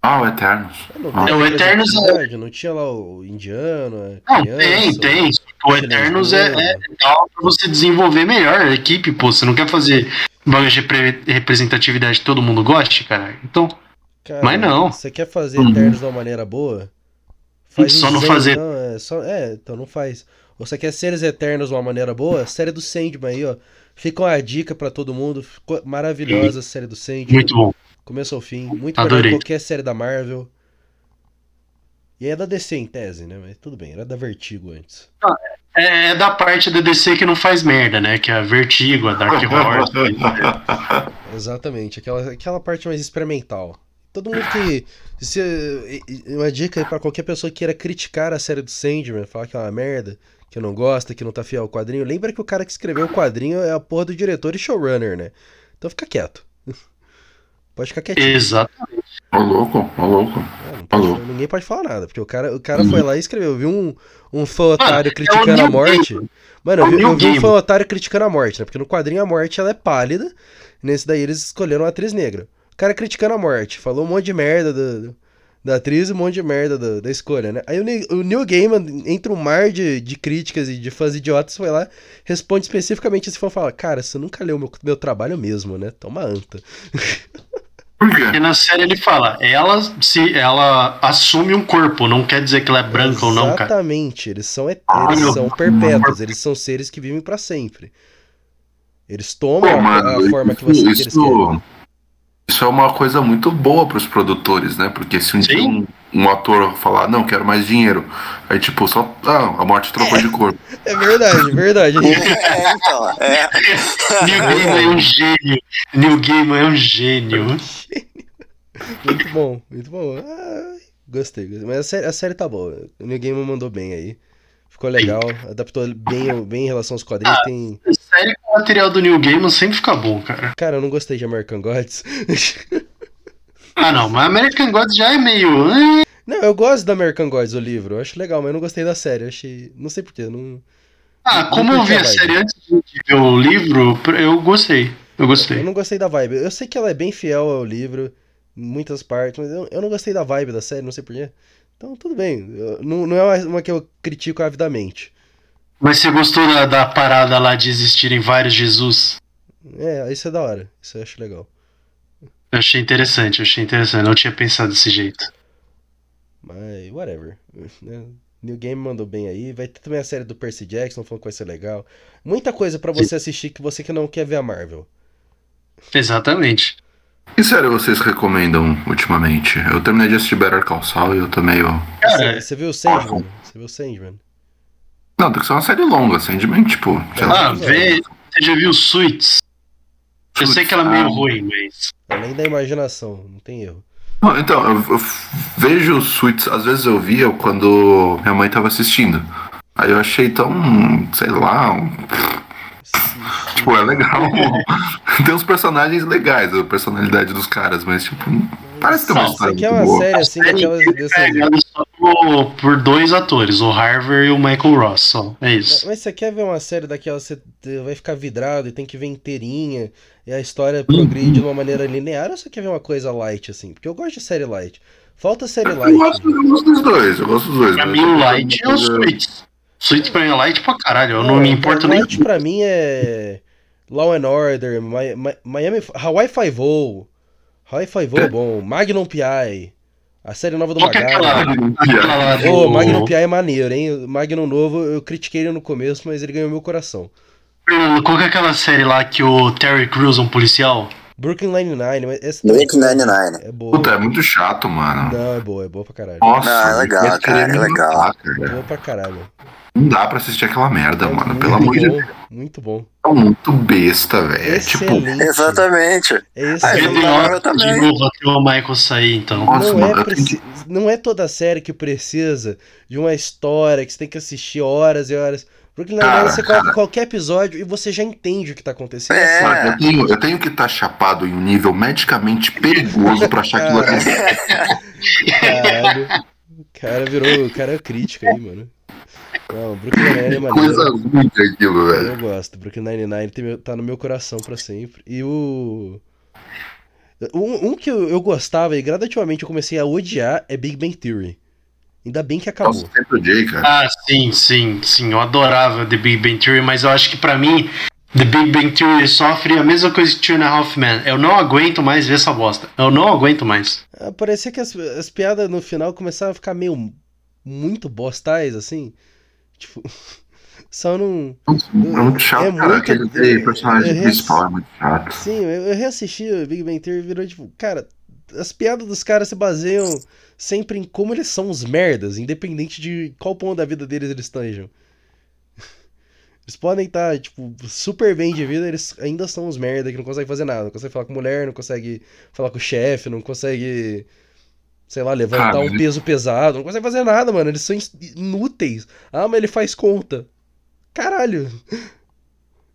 Ah, o Eternos. Não, Ah. É, o Eternos é-? Não tinha lá o indiano, a Não, criança, tem, tem. O Eternos é, é legal pra você desenvolver melhor a equipe, pô. Você não quer fazer bagulho de repre- representatividade que todo mundo goste, cara? Então, Cara, Mas não. Você quer fazer Uhum. Eternos de uma maneira boa? Faz Só um não Zen, fazer Não, é, é, só, é, então não faz. Ou você quer séries eternas de uma maneira boa? Série do Sandman aí, ó. Fica uma dica pra todo mundo. Ficou maravilhosa a série do Sandman. Muito bom. Começo ao fim. Muito melhor Adorei. que qualquer série da Marvel. E é da DC em tese, né? Mas tudo bem, era da Vertigo antes. É, é da parte da DC que não faz merda, né? Que é a Vertigo, a Dark [LAUGHS] Horse. Exatamente, aquela, aquela parte mais experimental. Todo mundo que. Se, uma dica aí pra qualquer pessoa que queira criticar a série do Sandman, falar que é uma merda, que não gosta, que não tá fiel ao quadrinho, lembra que o cara que escreveu o quadrinho é a porra do diretor e showrunner, né? Então fica quieto. Pode ficar quietinho. Exato. Ô louco, ô louco. É, pode- Falou. ninguém pode falar nada, porque o cara, o cara foi lá e escreveu. Eu vi um, um fã otário é o criticando a Neil morte. Gaiman. Mano, É eu o vi, eu vi um fã otário criticando a morte, né? Porque no quadrinho a morte ela é pálida. Nesse daí eles escolheram uma atriz negra. O cara criticando a morte, falou um monte de merda do- da atriz e um monte de merda do- da escolha, né? Aí o, Neil- o Neil Gaiman, entre um mar de, de críticas e de fãs idiotas, foi lá, responde especificamente esse fã fala: Cara, você nunca leu meu, meu trabalho mesmo, né? Toma anta. [LAUGHS] Por quê? E na série ele fala, ela se ela assume um corpo, não quer dizer que ela é branca ou não, cara. Exatamente, eles são, Ah, eles são perpétuos, eles são seres que vivem pra sempre. Eles tomam Pô, a- mano, a, forma que, isso, você, que eles querem. Isso, é uma coisa muito boa pros produtores, né? Porque se um um, um ator falar, não, quero mais dinheiro, aí tipo, só. Ah, a morte trocou de corpo. É verdade, verdade. É, então, é. [LAUGHS] Neil Gaiman é um gênio. Neil Gaiman é um gênio. [LAUGHS] muito bom, muito bom. Ah, gostei, gostei. Mas a série, a série tá boa. O New Game mandou bem aí. Ficou legal, adaptou bem, bem em relação aos quadrinhos. Ah. Tem... Série com o material do Neil Gaiman sempre fica bom, cara. Cara, eu não gostei de American Gods. [LAUGHS] Ah, não, mas American Gods já é meio. eh, não, eu gosto do American Gods, o livro. Eu acho legal, mas eu não gostei da série. Eu achei. Não sei porquê. Não... Ah, Não como eu vi a a série antes de ver o livro, eu gostei. Eu Eu gostei. não gostei da vibe. Eu sei que ela é bem fiel ao livro, em muitas partes, mas eu, eu não gostei da vibe da série, não sei porquê. Então, tudo bem. Eu- não, não é uma que eu critico avidamente. Mas você gostou da, da parada lá de existirem vários Jesus? É, isso é da hora. Isso eu acho legal. Eu achei interessante, eu achei interessante. Não tinha pensado desse jeito. Mas, whatever. né? [LAUGHS] New Game mandou bem aí. Vai ter também a série do Percy Jackson, falando que vai ser legal. Muita coisa pra você assistir que você que não quer ver a Marvel. Exatamente. Que série vocês recomendam ultimamente? Eu terminei de assistir Better Call Saul e eu tô meio. Cara, Você, viu o Sandman? Você viu o Sandman? Não, tem que ser uma série longa, Sandman, tipo, ah, vê. Você já viu Suits? Eu sei que ela é meio Ah. ruim, mas. Além da imaginação, não tem erro. Não, então, eu, eu vejo Suits, às vezes eu via quando minha mãe tava assistindo. Aí eu achei tão, sei lá, um- tipo, é legal. [LAUGHS] Tem uns personagens legais, a personalidade dos caras, mas tipo, parece ter uma Não, história Isso aqui é muito uma boa. série assim, daquelas. é dessas- só por, por dois atores, o Harvey e o Michael Ross, só. É isso. Mas você quer ver uma série daquela você vai ficar vidrado e tem que ver inteirinha e a história progride de uma maneira linear ou você quer ver uma coisa light assim? Porque eu gosto de série light. Falta série Eu light. gosto, eu gosto dos dois, eu gosto dos dois. Pra mim, eu o Light é o falando pra mim é Light pra caralho. Eu não me importo nem. Light pra mim é Law and Order, Mi- Mi- Miami, Hawaii Five-O. Hawaii Five-O é bom. Magnum P.I. A série nova do Qual é aquela. Ô, Magnum P.I. é maneiro, hein? O Magnum novo, eu critiquei ele no começo, mas ele ganhou meu coração. Qual que é aquela série lá que o Terry Crews é um policial? Brooklyn Nine-Nine, Brooklyn Nine-Nine. é boa. Puta, é muito chato, mano. Não, é boa, é boa pra caralho. Nossa, Não, é legal, cara, é legal. É boa pra caralho. Não dá pra assistir aquela merda, É mano. Pelo amor de Deus. Muito bom. É muito besta, velho. É tipo. Excelente. Exatamente. É Ah, excelente. também. de novo até o Michael sair, então. Nossa, não, mano, é eu tenho preci- não é toda série que precisa de uma história que você tem que assistir horas e horas. Brooklyn Nine-Nine Cara, você coloca cara. qualquer episódio e você já entende o que tá acontecendo. É. Mano, eu tenho, eu tenho que estar chapado em um nível medicamente perigoso pra achar aquilo aqui. [LAUGHS] Caralho. O cara virou. O cara é crítica aí, mano. Não, Brooklyn Nine-Nine é maneiro. Coisa ruim é aquilo, velho. Eu gosto. Brooklyn Nine-Nine tem tá no meu coração pra sempre. E o. Um, um que eu, eu gostava e gradativamente eu comecei a odiar é Big Bang Theory. Ainda bem que acabou. Nossa, sempre odiei, cara. Ah, sim, sim, sim. Eu adorava The Big Bang Theory, mas eu acho que pra mim, The Big Bang Theory sofre a mesma coisa que Two and a Half Men. Eu não aguento mais ver essa bosta. Eu não aguento mais. Ah, parecia que as, as piadas no final começavam a ficar meio muito bostais, assim. Tipo, [LAUGHS] só não. É muito chato, É cara. muito- Aquele personagem é- principal é muito chato. Sim, eu, eu reassisti o Big Bang Theory e virou tipo, cara, as piadas dos caras se baseiam sempre em como eles são os merdas, independente de qual ponto da vida deles eles estejam. [LAUGHS] Eles podem estar, tipo, super bem de vida, eles ainda são os merda que não conseguem fazer nada. Não conseguem falar com mulher, não conseguem falar com o chefe, não conseguem, sei lá, levantar Cara, um peso pesado, não conseguem fazer nada, mano. Eles são inúteis. Ah, mas ele faz conta. Caralho.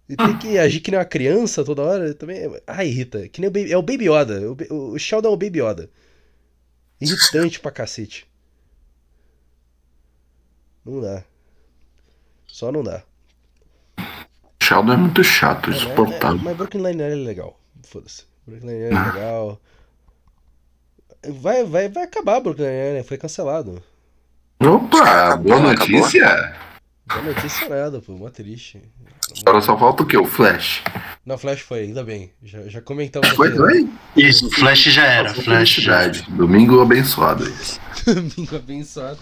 E tem que agir que nem uma criança toda hora também. é- Ai, irrita. Que nem o Baby, é o Baby Yoda. O, Sheldon é o Baby Yoda. Irritante pra cacete. Não dá. Só não dá. Sheldon é muito chato, É, mas- insuportável. Mas Brooklyn Nine-Nine é legal. Foda-se. Brooklyn Nine-Nine é legal. Vai, vai, vai acabar Brooklyn Nine-Nine. Foi cancelado. Opa, Acabou, boa não acabou? notícia. Boa notícia nada, pô. Mó triste. Agora só falta o quê? O Flash. Não, Flash foi, ainda bem. Já, já comentamos Foi aqui. também? Isso, Flash já era. Flash já. Domingo abençoado. [LAUGHS] Domingo abençoado.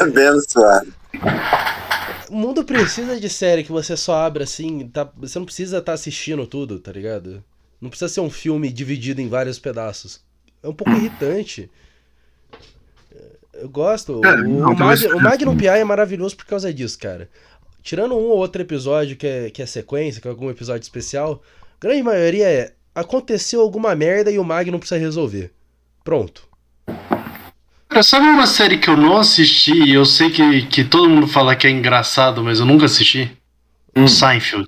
Abençoado. O mundo precisa de série que você só abre assim, tá- você não precisa estar assistindo tudo, tá ligado? Não precisa ser um filme dividido em vários pedaços. É um pouco irritante. Eu gosto. É, o, não, o, Mag, o Magnum. PI é maravilhoso por causa disso, cara. Tirando um ou outro episódio que é, que é sequência, que é algum episódio especial, a grande maioria é aconteceu alguma merda e o Magnum precisa resolver. Pronto. Cara, sabe uma série que eu não assisti e eu sei que, que todo mundo fala que é engraçado, mas eu nunca assisti? Hum. Seinfeld.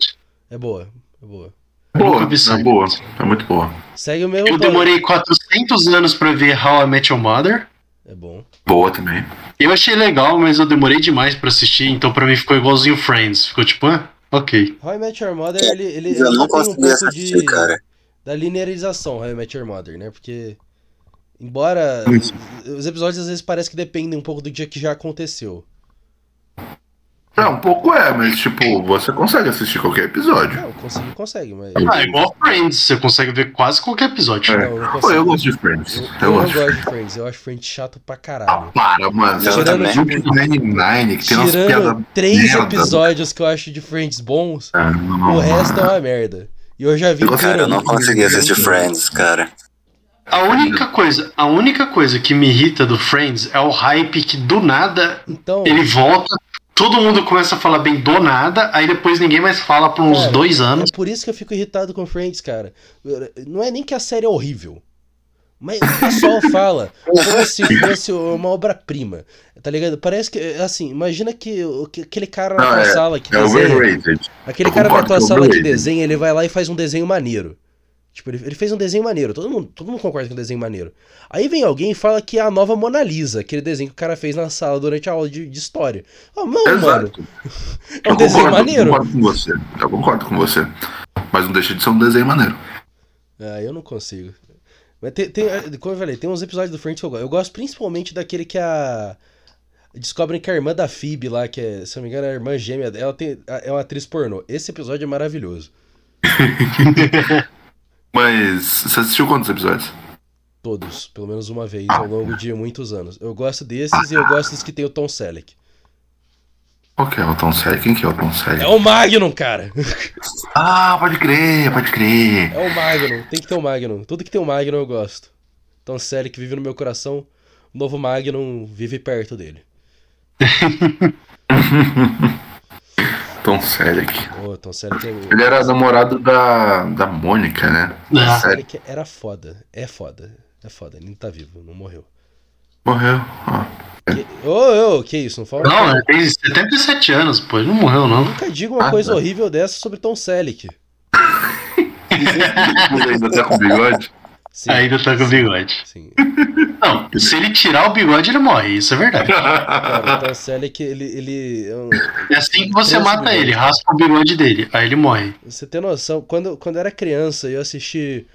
É boa, é boa. Boa, é boa. É muito boa. Segue o mesmo Eu demorei 400 anos pra ver How I Met Your Mother. É bom. Boa também. Eu achei legal, mas eu demorei demais pra assistir, então pra mim ficou igualzinho Friends. Ficou tipo, ah, ok. How I Met Your Mother, ele, ele, ele Eu não tem um pouco assistir, de, cara. da linearização, How I Met Your Mother, né? Porque, embora Isso. os episódios às vezes parece que dependem um pouco do dia que já aconteceu. É, um pouco é, mas tipo, você consegue assistir qualquer episódio. Não, conseguir consegue, mas... Ah, igual Friends, você consegue ver quase qualquer episódio. É. Não, eu não Pô, consigo. eu gosto de Friends. Eu, Eu, eu não gosto. gosto de Friends, eu acho Friends chato pra Ah, caralho. para, mano. Você tá vendo Nine que tem umas Tirando piadas. três merda. episódios que eu acho de Friends bons, Ah, não, o resto é uma merda. E eu já vi... Eu- Cara, eu não consegui assistir Friends, cara. A única coisa, a única coisa que me irrita do Friends é o hype que do nada Então... ele volta, todo mundo começa a falar bem do nada, aí depois ninguém mais fala por uns Cara, dois anos. É por isso que eu fico irritado com Friends, cara. Não é nem que a série é horrível. Mas o pessoal [LAUGHS] fala como se fosse uma obra-prima. Tá ligado? Parece que, assim, imagina que, o- que aquele cara na tua é- sala que É desenha. overrated. Aquele Eu cara na tua é sala que desenha, ele vai lá e faz um desenho maneiro. Tipo, ele, ele fez um desenho maneiro. Todo mundo, todo mundo concorda com um desenho maneiro. Aí vem alguém e fala que é a nova Mona Lisa, aquele desenho que o cara fez na sala durante a aula de, de história. Ah, não, mano. Exato. [LAUGHS] É um Eu desenho concordo, maneiro. Eu concordo com você. Eu concordo com você. Mas não deixa de ser um desenho maneiro. Ah, eu não consigo. Mas tem, tem, como eu falei, tem uns episódios do Friends que eu gosto. Eu gosto principalmente daquele que a. Descobrem que a irmã da Phoebe lá, que é, se não me engano, é a irmã gêmea dela, tem, é uma atriz pornô. Esse episódio é maravilhoso. [LAUGHS] Mas você assistiu quantos episódios? Todos, pelo menos uma vez, ao longo de muitos anos. Eu gosto desses e eu gosto dos que tem o Tom Selleck. Qual que é o Tom Selleck? Quem que é o Tom Selleck? É o Magnum, cara! [LAUGHS] Ah, pode crer, pode crer. É o Magnum, tem que ter o Magnum. Tudo que tem o Magnum eu gosto. Tom Selleck vive no meu coração, o novo Magnum vive perto dele. [LAUGHS] Tom Selleck. Ô, Tom Selleck é... Ele era namorado da, da Mônica, né? Ah. Selleck era foda. É foda. É foda. Ele não tá vivo, não morreu. Morreu. ó. Que... Ô, ô, que isso? Não fala? Não, ele tem 77 anos, pô, ele não morreu, não. Nunca diga uma Ah, coisa tá. horrível dessa sobre Tom Selleck. Ele ainda tá com bigode? Sim, Ainda tá com o bigode. sim. [LAUGHS] Não, se ele tirar o bigode, ele morre, isso é verdade. [LAUGHS] Cara, o Tom Selleck, ele... ele é É assim que você mata bigodes. ele, raspa o bigode dele, aí ele morre. Você tem noção, quando, quando eu era criança e eu assisti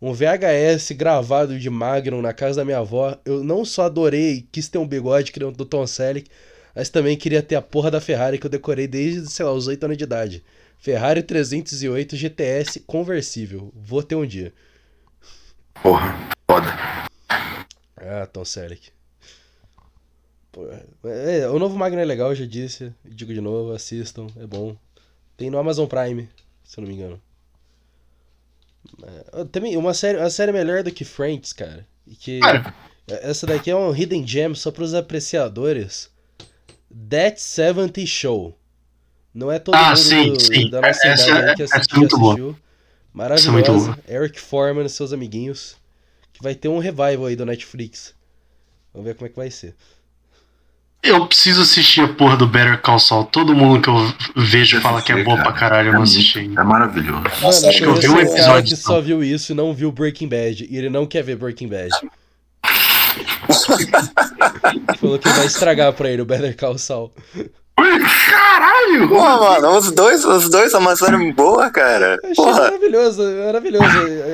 um VHS gravado de Magnum na casa da minha avó, eu não só adorei, quis ter um bigode do Tom Selleck, mas também queria ter a porra da Ferrari que eu decorei desde, sei lá, os 8 anos de idade. Ferrari 308 GTS conversível. Vou ter um dia. Porra, foda. Ah, Tom Selleck. Pô, é, o novo Magno é legal, eu já disse. Digo de novo, assistam, é bom. Tem no Amazon Prime, se eu não me engano. É, também, uma série, uma série melhor do que Friends, cara. E que. Cara. Essa daqui é um hidden gem só pros apreciadores. That 70 Show. Não é todo Ah, mundo sim, sim. da nossa Essa- idade aí que é assistiu. assistiu. É Maravilhosa. boa. Eric Foreman e seus amiguinhos. Que vai ter um revival aí do Netflix. Vamos ver como é que vai ser. Eu preciso assistir a porra do Better Call Saul. Todo mundo que eu vejo fala que é boa pra caralho, eu não assisti ainda. É maravilhoso. Nossa, acho que eu vi um um cara episódio que só. só viu isso e não viu Breaking Bad. E ele não quer ver Breaking Bad. [LAUGHS] Falou que vai estragar pra ele o Better Call Saul. Caralho! Pô, mano, os dois, os dois são uma série boa, cara. Eu achei Porra. maravilhoso, maravilhoso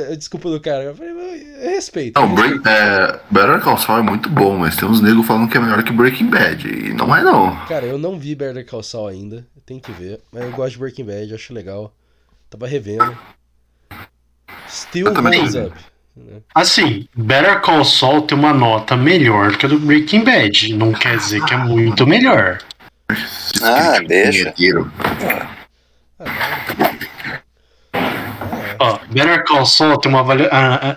a, a desculpa do cara. Eu falei, "Eu- eu respeito. Não, Break, é, Better Call Saul é muito bom, mas tem uns negros falando que é melhor que Breaking Bad. E não é não. Cara, eu não vi Better Call Saul ainda. Tem que ver. Mas eu gosto de Breaking Bad, acho legal. Tava revendo. Still holds up. Assim, Better Call Saul tem uma nota melhor que a do Breaking Bad. Não quer dizer que é muito melhor. Ah, deixa. Ó, Better Call Saul tem uma avaliação. Ah, ah,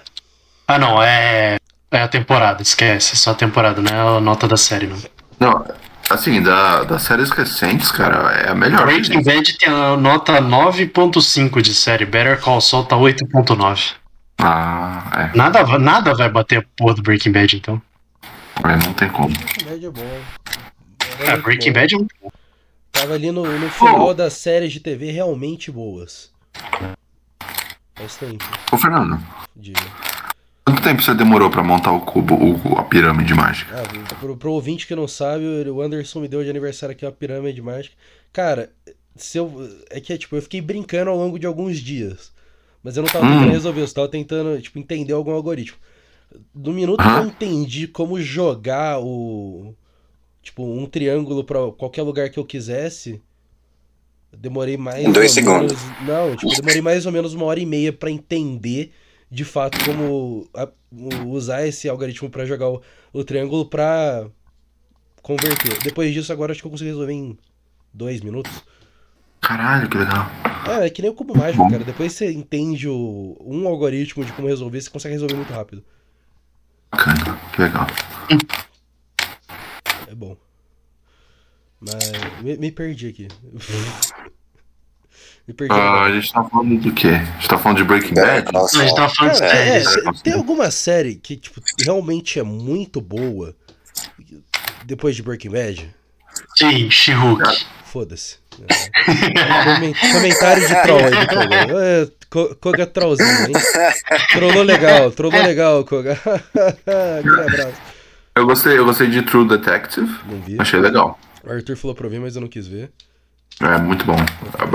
ah, não, é. É a temporada, esquece. É só a temporada, não é a nota da série, não. Não, assim, da, das séries recentes, cara, é a melhor. Breaking Bad tem a nota 9.5 de série. Better Call Saul tá 8.9. Ah, Nada, va- nada vai bater a porra do Breaking Bad, então. é, é, não tem como. Breaking Bad é bom. É, Breaking. Bad é um. Tava ali no, no final das séries de TV realmente boas. Faz tempo, Ô, Fernando, diga. quanto tempo você demorou pra montar o cubo, o, a pirâmide mágica? Ah, pro, pro ouvinte que não sabe, o Anderson me deu de aniversário aqui uma pirâmide mágica. Cara, se eu, é que tipo, eu fiquei brincando ao longo de alguns dias. Mas eu não tava Hum. tentando resolver, eu tava tentando, tipo, entender algum algoritmo. No minuto que eu entendi como jogar o. Tipo, um triângulo pra qualquer lugar que eu quisesse. eu Demorei mais. Em dois ou segundos. menos- não, tipo, demorei mais ou menos uma hora e meia pra entender de fato como a- usar esse algoritmo pra jogar o, o triângulo pra converter. Depois disso, agora acho que eu consigo resolver em dois minutos. Caralho, que legal. É, é que nem o cubo mágico, cara. Depois você entende o, um algoritmo de como resolver, você consegue resolver muito rápido. Bacana, que legal. É bom. Mas me, me perdi aqui. [LAUGHS] me perdi. Ah, a gente tá falando do quê? A gente tá falando de Breaking Better Bad? Call A gente tava falando de Cara, é, séries. tem- alguma série que tipo, realmente é muito boa depois de Breaking Bad? Sim, She-Hulk. Foda-se. É. Comen- Comentário de troll aí do Koga. É, Ko- Koga trollzinho, hein? Trollou legal, trollou legal, Koga. [LAUGHS] Aquele abraço. Eu gostei, eu gostei de True Detective. Não vi. Achei legal. O Arthur falou pra eu ver, mas eu não quis ver. É muito bom.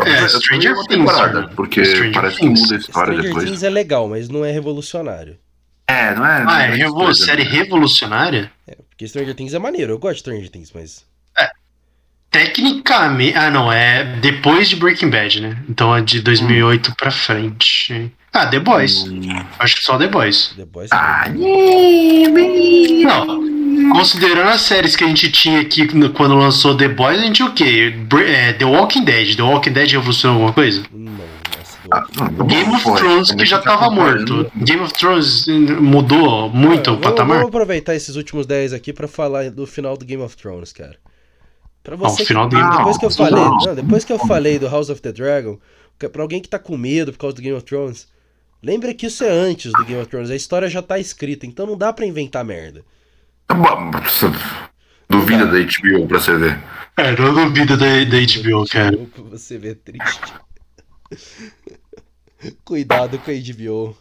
É, Eu Stranger uma Things, temporada, né? porque Stranger parece que Things. muda a história Stranger depois. Things é legal, mas não é revolucionário. É, não é? Ah, é é revo- coisa, série né? revolucionária? Porque Stranger Things é maneiro, eu gosto de Stranger Things, mas. Tecnicamente. Ah, não, é depois de Breaking Bad, né? Então é de 2008 pra frente. Ah, The Boys. Acho que só The Boys. The Boys. Ah, Não. Considerando as séries que a gente tinha aqui quando lançou The Boys, a gente tinha o quê? É, The Walking Dead. The Walking Dead revolucionou alguma coisa? Não. Ah, não, bom, Game of Thrones, que é já tava morto. Game of Thrones hum, mudou muito o vamos, patamar? vamos aproveitar esses últimos 10 aqui pra falar do final do Game of Thrones, cara. Pra você o final que, do Game of depois que eu Thrones. falei, Não. não, depois que eu falei do House of the Dragon, pra alguém que tá com medo por causa do Game of Thrones, lembra que isso é antes do Game of Thrones, a história já tá escrita, então não dá pra inventar merda. [LAUGHS] Tá Duvida da HBO pra você ver. É, não duvido da, da HBO, cara. Você vê triste. [LAUGHS] Cuidado com a HBO.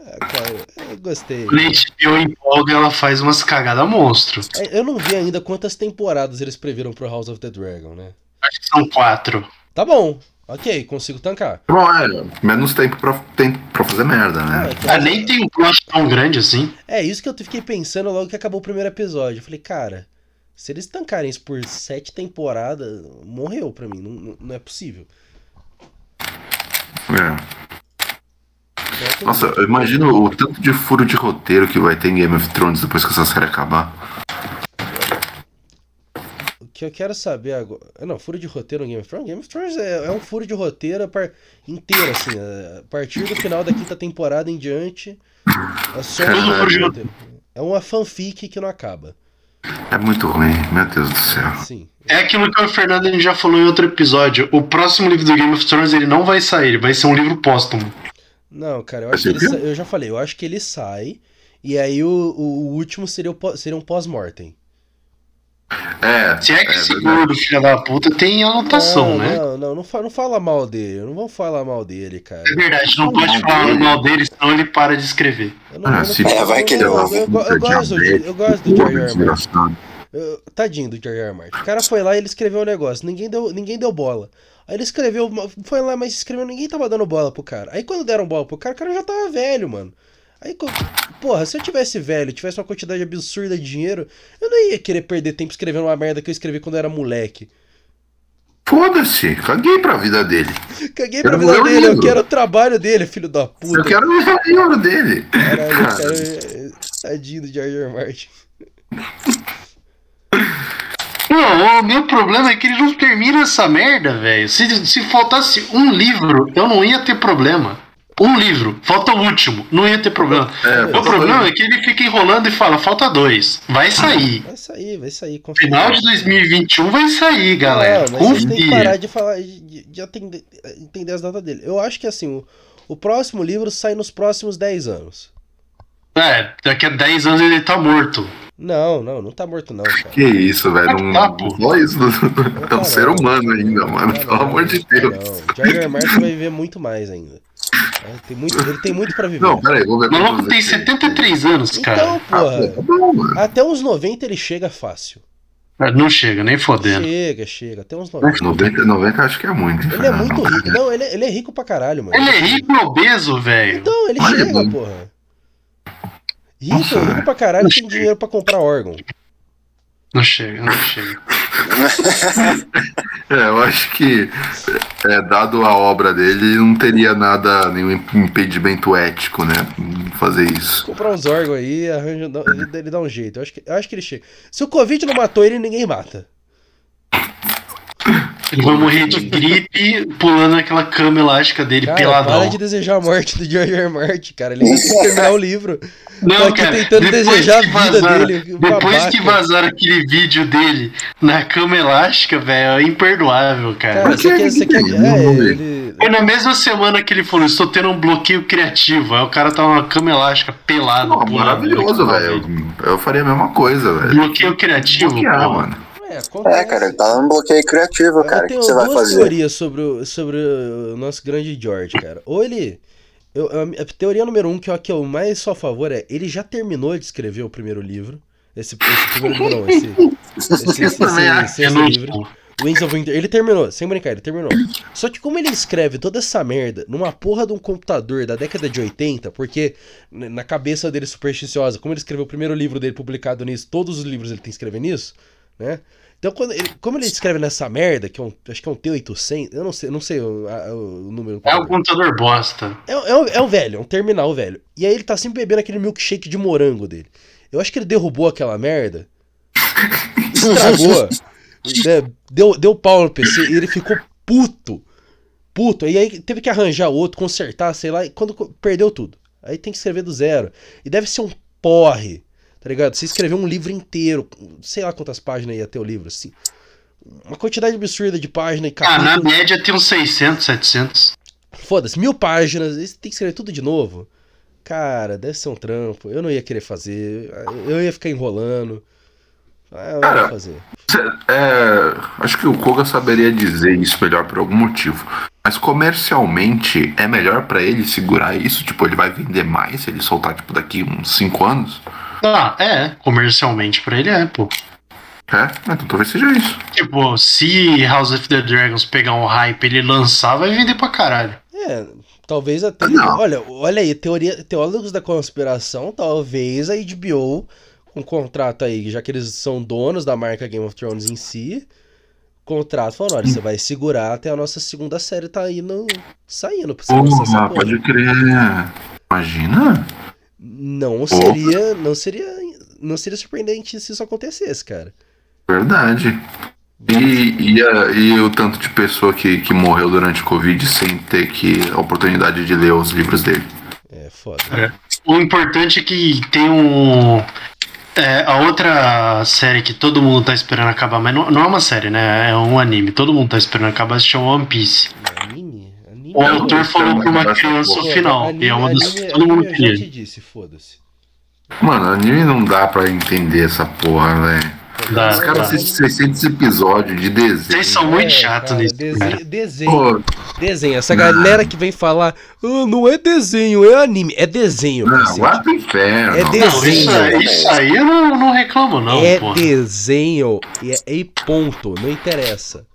Ah, cara, eu gostei. Quando a HBO empolga, ela faz umas cagadas monstro. É, Eu não vi ainda quantas temporadas eles previram pro House of the Dragon, né? Acho que são quatro. Tá bom, ok, consigo tancar. Bom, é, menos tempo pra, tempo pra fazer merda, Ah, né? é que- Ah, nem tem um plot tão grande assim. É isso que eu fiquei pensando logo que acabou o primeiro episódio. Eu falei, cara, se eles tancarem isso por sete temporadas, morreu pra mim. Não, não- é possível. É. Nossa, eu imagino o tanto de furo de roteiro que vai ter em Game of Thrones depois que essa série acabar. Que eu quero saber agora. Não, furo de roteiro no Game of Thrones? Game of Thrones é, é um furo de roteiro par- inteiro, assim. A partir do final da quinta temporada em diante. É só um furo de roteiro. É uma fanfic que não acaba. É muito ruim, meu Deus do céu. Sim. É aquilo que o Fernando a gente já falou em outro episódio. O próximo livro do Game of Thrones ele não vai sair, ele vai ser um livro póstumo. Não, cara, eu acho que ele sa- eu já falei, eu acho que ele sai. E aí o, o, o último seria, o, seria um pós-mortem. É, Se é que é esse gordo filho da puta tem anotação, não, né? Não, não, não, fa- não fala mal dele. Não vamos falar mal dele, cara. É verdade, não pode falar mal dele, senão ele para de escrever. Eu não, Ah, não se É, vai que ele eu, é eu, eu, go- eu gosto, eu gosto do George R. R. Martin. Desgraçado. Eu- Tadinho do George R. R. Martin. O cara foi lá e ele escreveu um negócio. Ninguém deu, ninguém deu bola. Aí ele escreveu, foi lá, mas escreveu, ninguém tava dando bola pro cara. Aí quando deram bola pro cara, o cara já tava velho, mano. Aí, porra, se eu tivesse velho, tivesse uma quantidade absurda de dinheiro, eu não ia querer perder tempo escrevendo uma merda que eu escrevi quando eu era moleque. Foda-se, caguei pra vida dele. Caguei pra Eu vida dele, eu livro. quero o trabalho dele, filho da puta. Eu quero o livro dele. Caralho, eu quero. é, Tadinho do George R. Martin. Não, o meu problema é que ele não termina essa merda, velho. Se, se faltasse um livro, eu não ia ter problema. Um livro, falta o último, não ia ter problema. É, o problema é que ele fica enrolando e fala, falta dois, vai sair. Vai sair, vai sair. confia. Final de 2021 vai sair, galera. Não, mas vocês têm que Confia. parar de falar, de, de atender, entender as datas dele. Eu acho que assim, o, o próximo livro sai nos próximos 10 anos. É, daqui a 10 anos ele tá morto. Não, não, não tá morto não, cara. Que isso, velho. Não, Tá, fala isso. É um ser humano ainda, mano. Não Pelo amor de Deus. Não, George. R. Martin vai viver muito mais ainda. É, tem muito, ele tem muito pra viver. Não, peraí, vou ver O maluco tem aqui. 73 anos, cara. então, porra, Tá bom, mano. até uns 90 ele chega fácil. Não chega, nem fodendo. Chega, chega, até uns 90. 90, 90 acho que é muito. Ele é muito rico. Não, ele é, ele é rico pra caralho, mano. Ele é rico e obeso, velho. Então, ele Olha, chega, mano. porra. Rico, Nossa, rico pra caralho, tem dinheiro pra comprar órgão. Não chega, não chega. [LAUGHS] É, eu acho que, é, dado a obra dele, não teria nada, nenhum impedimento ético, né? Fazer isso. Comprar uns órgãos aí, arranja, ele dá um jeito. Eu acho, que, eu acho que ele chega. Se o Covid não matou ele, ninguém mata. Ele vai morrer de gripe pulando naquela cama elástica dele Cara, peladão. para de desejar a morte do George R. R. Martin, cara. Ele que terminar o livro. Não, aqui cara, tentando depois desejar que a vida vazaram- dele, Depois babaca. que vazaram aquele vídeo dele na cama elástica, velho, é imperdoável, cara. Cara, você que- quer. Você que- quer que- é, ele. Foi na mesma semana que ele falou, estou tendo um bloqueio criativo. Aí o cara tá numa cama elástica pelado. Pô, maravilhoso, velho. Eu, eu faria a mesma coisa, velho. Bloqueio criativo, Bloquear, pô. mano. É, acontece. É, cara, ele tá num bloqueio criativo, cara. Eu O que tenho você vai fazer? teorias sobre o, sobre o nosso grande George, cara. Ou ele. eu- a, teoria número um, que eu, que eu mais sou a favor, é ele já terminou de escrever o primeiro livro. Esse, esse primeiro livro, não, esse. [LAUGHS] Esse, livro. Wings of Winter. Ele terminou, sem brincar, ele terminou. Só que como ele escreve toda essa merda numa porra de um computador da década de 80, porque na cabeça dele supersticiosa, como ele escreveu o primeiro livro dele publicado nisso, todos os livros ele tem que escrever nisso, né? Então, quando ele- como ele escreve nessa merda, que é um, acho que é um T800, eu não sei, eu não sei o, a- o número. É o computador. bosta. É, é, um, é um velho, é um terminal velho. E aí ele tá sempre bebendo aquele milkshake de morango dele. Eu acho que ele derrubou aquela merda, [LAUGHS] estragou, né, deu, deu pau no PC e ele ficou puto. Puto. E aí teve que arranjar outro, consertar, sei lá, e quando perdeu tudo. Aí tem que escrever do zero. E deve ser um porre, tá ligado? Você escrever um livro inteiro, sei lá quantas páginas ia ter o livro, assim. Uma quantidade absurda de páginas e Ah, na média tem uns 600, 700. Foda-se, mil páginas, você tem que escrever tudo de novo. Cara, deve ser um trampo. Eu não ia querer fazer. Eu ia ficar enrolando. Ah, eu Cara, ia fazer. É, acho que o Koga saberia dizer isso melhor por algum motivo. Mas comercialmente é melhor pra ele segurar isso? Tipo, ele vai vender mais se ele soltar, tipo, daqui uns 5 anos? Ah, é. Comercialmente pra ele é, pô. É, então talvez seja isso. Tipo, se House of the Dragons pegar um hype e ele lançar, vai vender pra caralho. É, talvez até. Não. Olha, olha aí, teoria, teólogos da conspiração, talvez a HBO, com um contrato aí, já que eles são donos da marca Game of Thrones em si, contrato falando, olha, você vai segurar até a nossa segunda série tá aí no, saindo pra você porra. pode crer. Imagina? Não seria, não seria, não seria surpreendente se isso acontecesse, cara. Verdade. E, e, a- e o tanto de pessoa que, que morreu durante o Covid sem ter que, a oportunidade de ler os livros dele. É foda. É. O importante é que tem um. é, a outra série que todo mundo tá esperando acabar, mas não, não é uma série, né? É um anime. Todo mundo tá esperando acabar, se chama One Piece. Anime? Anime? O não autor falou pra uma criança porra. o final. E é uma das anime, que todo mundo anime eu já te queria. disse, foda-se. Mano, anime não dá pra entender essa porra, velho. Dá, Os caras assistem 600 episódios de desenho. Vocês são muito É, chatos nisso. Desenho, Pô, desenho. Essa galera que vem falar, "Ah, não é desenho, é anime. É desenho, não, vai pro inferno. É Não, desenho. isso, aí- isso aí eu não, não reclamo, não, é pô. desenho e, é, e ponto, não interessa.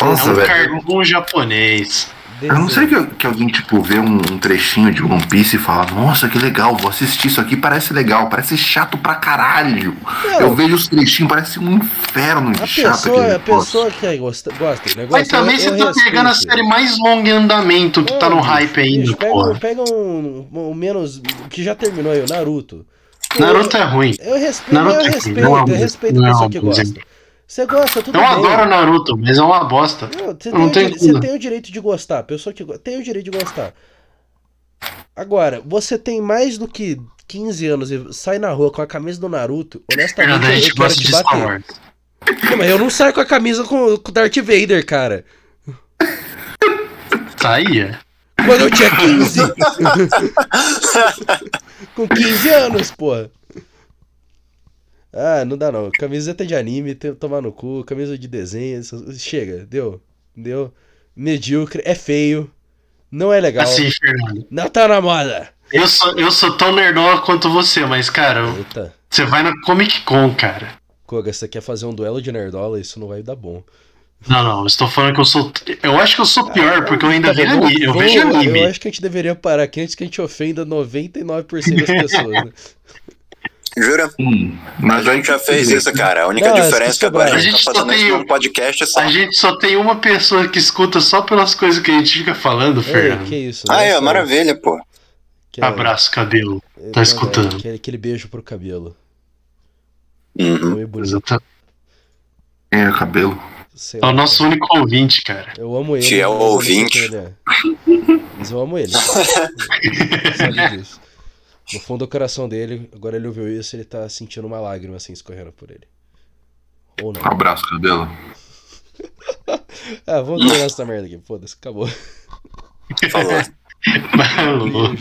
É Nossa, um velho. cartoon japonês. Eu não sei que, que alguém, tipo, vê um, um trechinho de One Piece e fala, nossa, que legal, vou assistir isso aqui, parece legal, parece chato pra caralho. Não. Eu vejo os trechinhos, parece um inferno de A chato pessoa, a pessoa que gosta, gosta do negócio. Mas também eu- você eu tá respeito. pegando a série mais longa em andamento que tá no bicho, hype ainda, bicho, pega, porra. um- pega um, um menos. que já terminou aí, o Naruto. Naruto é ruim. Eu respeito, Naruto eu é ruim, respeito, não é eu respeito a não é pessoa que gosta. Você gosta, tudo Eu bem. adoro Naruto, mas é uma bosta. Não, você, Eu tem não tenho dire- você tem o direito de gostar. Pessoa que tem o direito de gostar. Agora, você tem mais do que 15 anos e sai na rua com a camisa do Naruto, honestamente, a eu, gente eu quero gosta te bater. Não, mas eu não saio com a camisa com com o Darth Vader, cara. Saía. Quando eu tinha 15. [LAUGHS] Com 15 anos, porra. Ah, não dá não. Camiseta de anime, tem- tomar no cu, camisa de desenho, chega, deu. Deu. Medíocre, é feio, não é legal. Assim, Fernando. Não tá na moda. Eu sou, eu sou tão nerdola quanto você, mas, cara, Eita. você vai na Comic Con, cara. Koga, você quer fazer um duelo de nerdola? Isso não vai dar bom. Não, não, eu estou falando que eu sou. Eu acho que eu sou pior, porque eu ainda Tá vejo anime. Eu vejo Eu anime. acho que a gente deveria parar aqui antes que a gente ofenda 99% das pessoas. Né? [LAUGHS] Jura? Hum, Mas a gente já fez isso, cara. A única Não, diferença é que agora a a gente tá só fazendo isso tem- num podcast só. A gente só tem uma pessoa que escuta só pelas coisas que a gente fica falando, Ei, Fernando. que isso? Ah, é, Nossa, maravilha, pô. que é- Abraço, cabelo. é, tá escutando. é, Aquele, aquele beijo pro cabelo. Uhum. Exato. é o cabelo. sei É o nosso cara. único ouvinte, cara. Eu amo ele. Eu não sei ouvinte. é. Mas eu amo ele. [LAUGHS] Sabe disso. No fundo do coração dele, agora ele ouviu isso, ele tá sentindo uma lágrima assim escorrendo por ele. Ou não. Abraço, cabelo. [LAUGHS] Ah, vamos terminar essa merda aqui. Foda-se, acabou. Falou. Falou.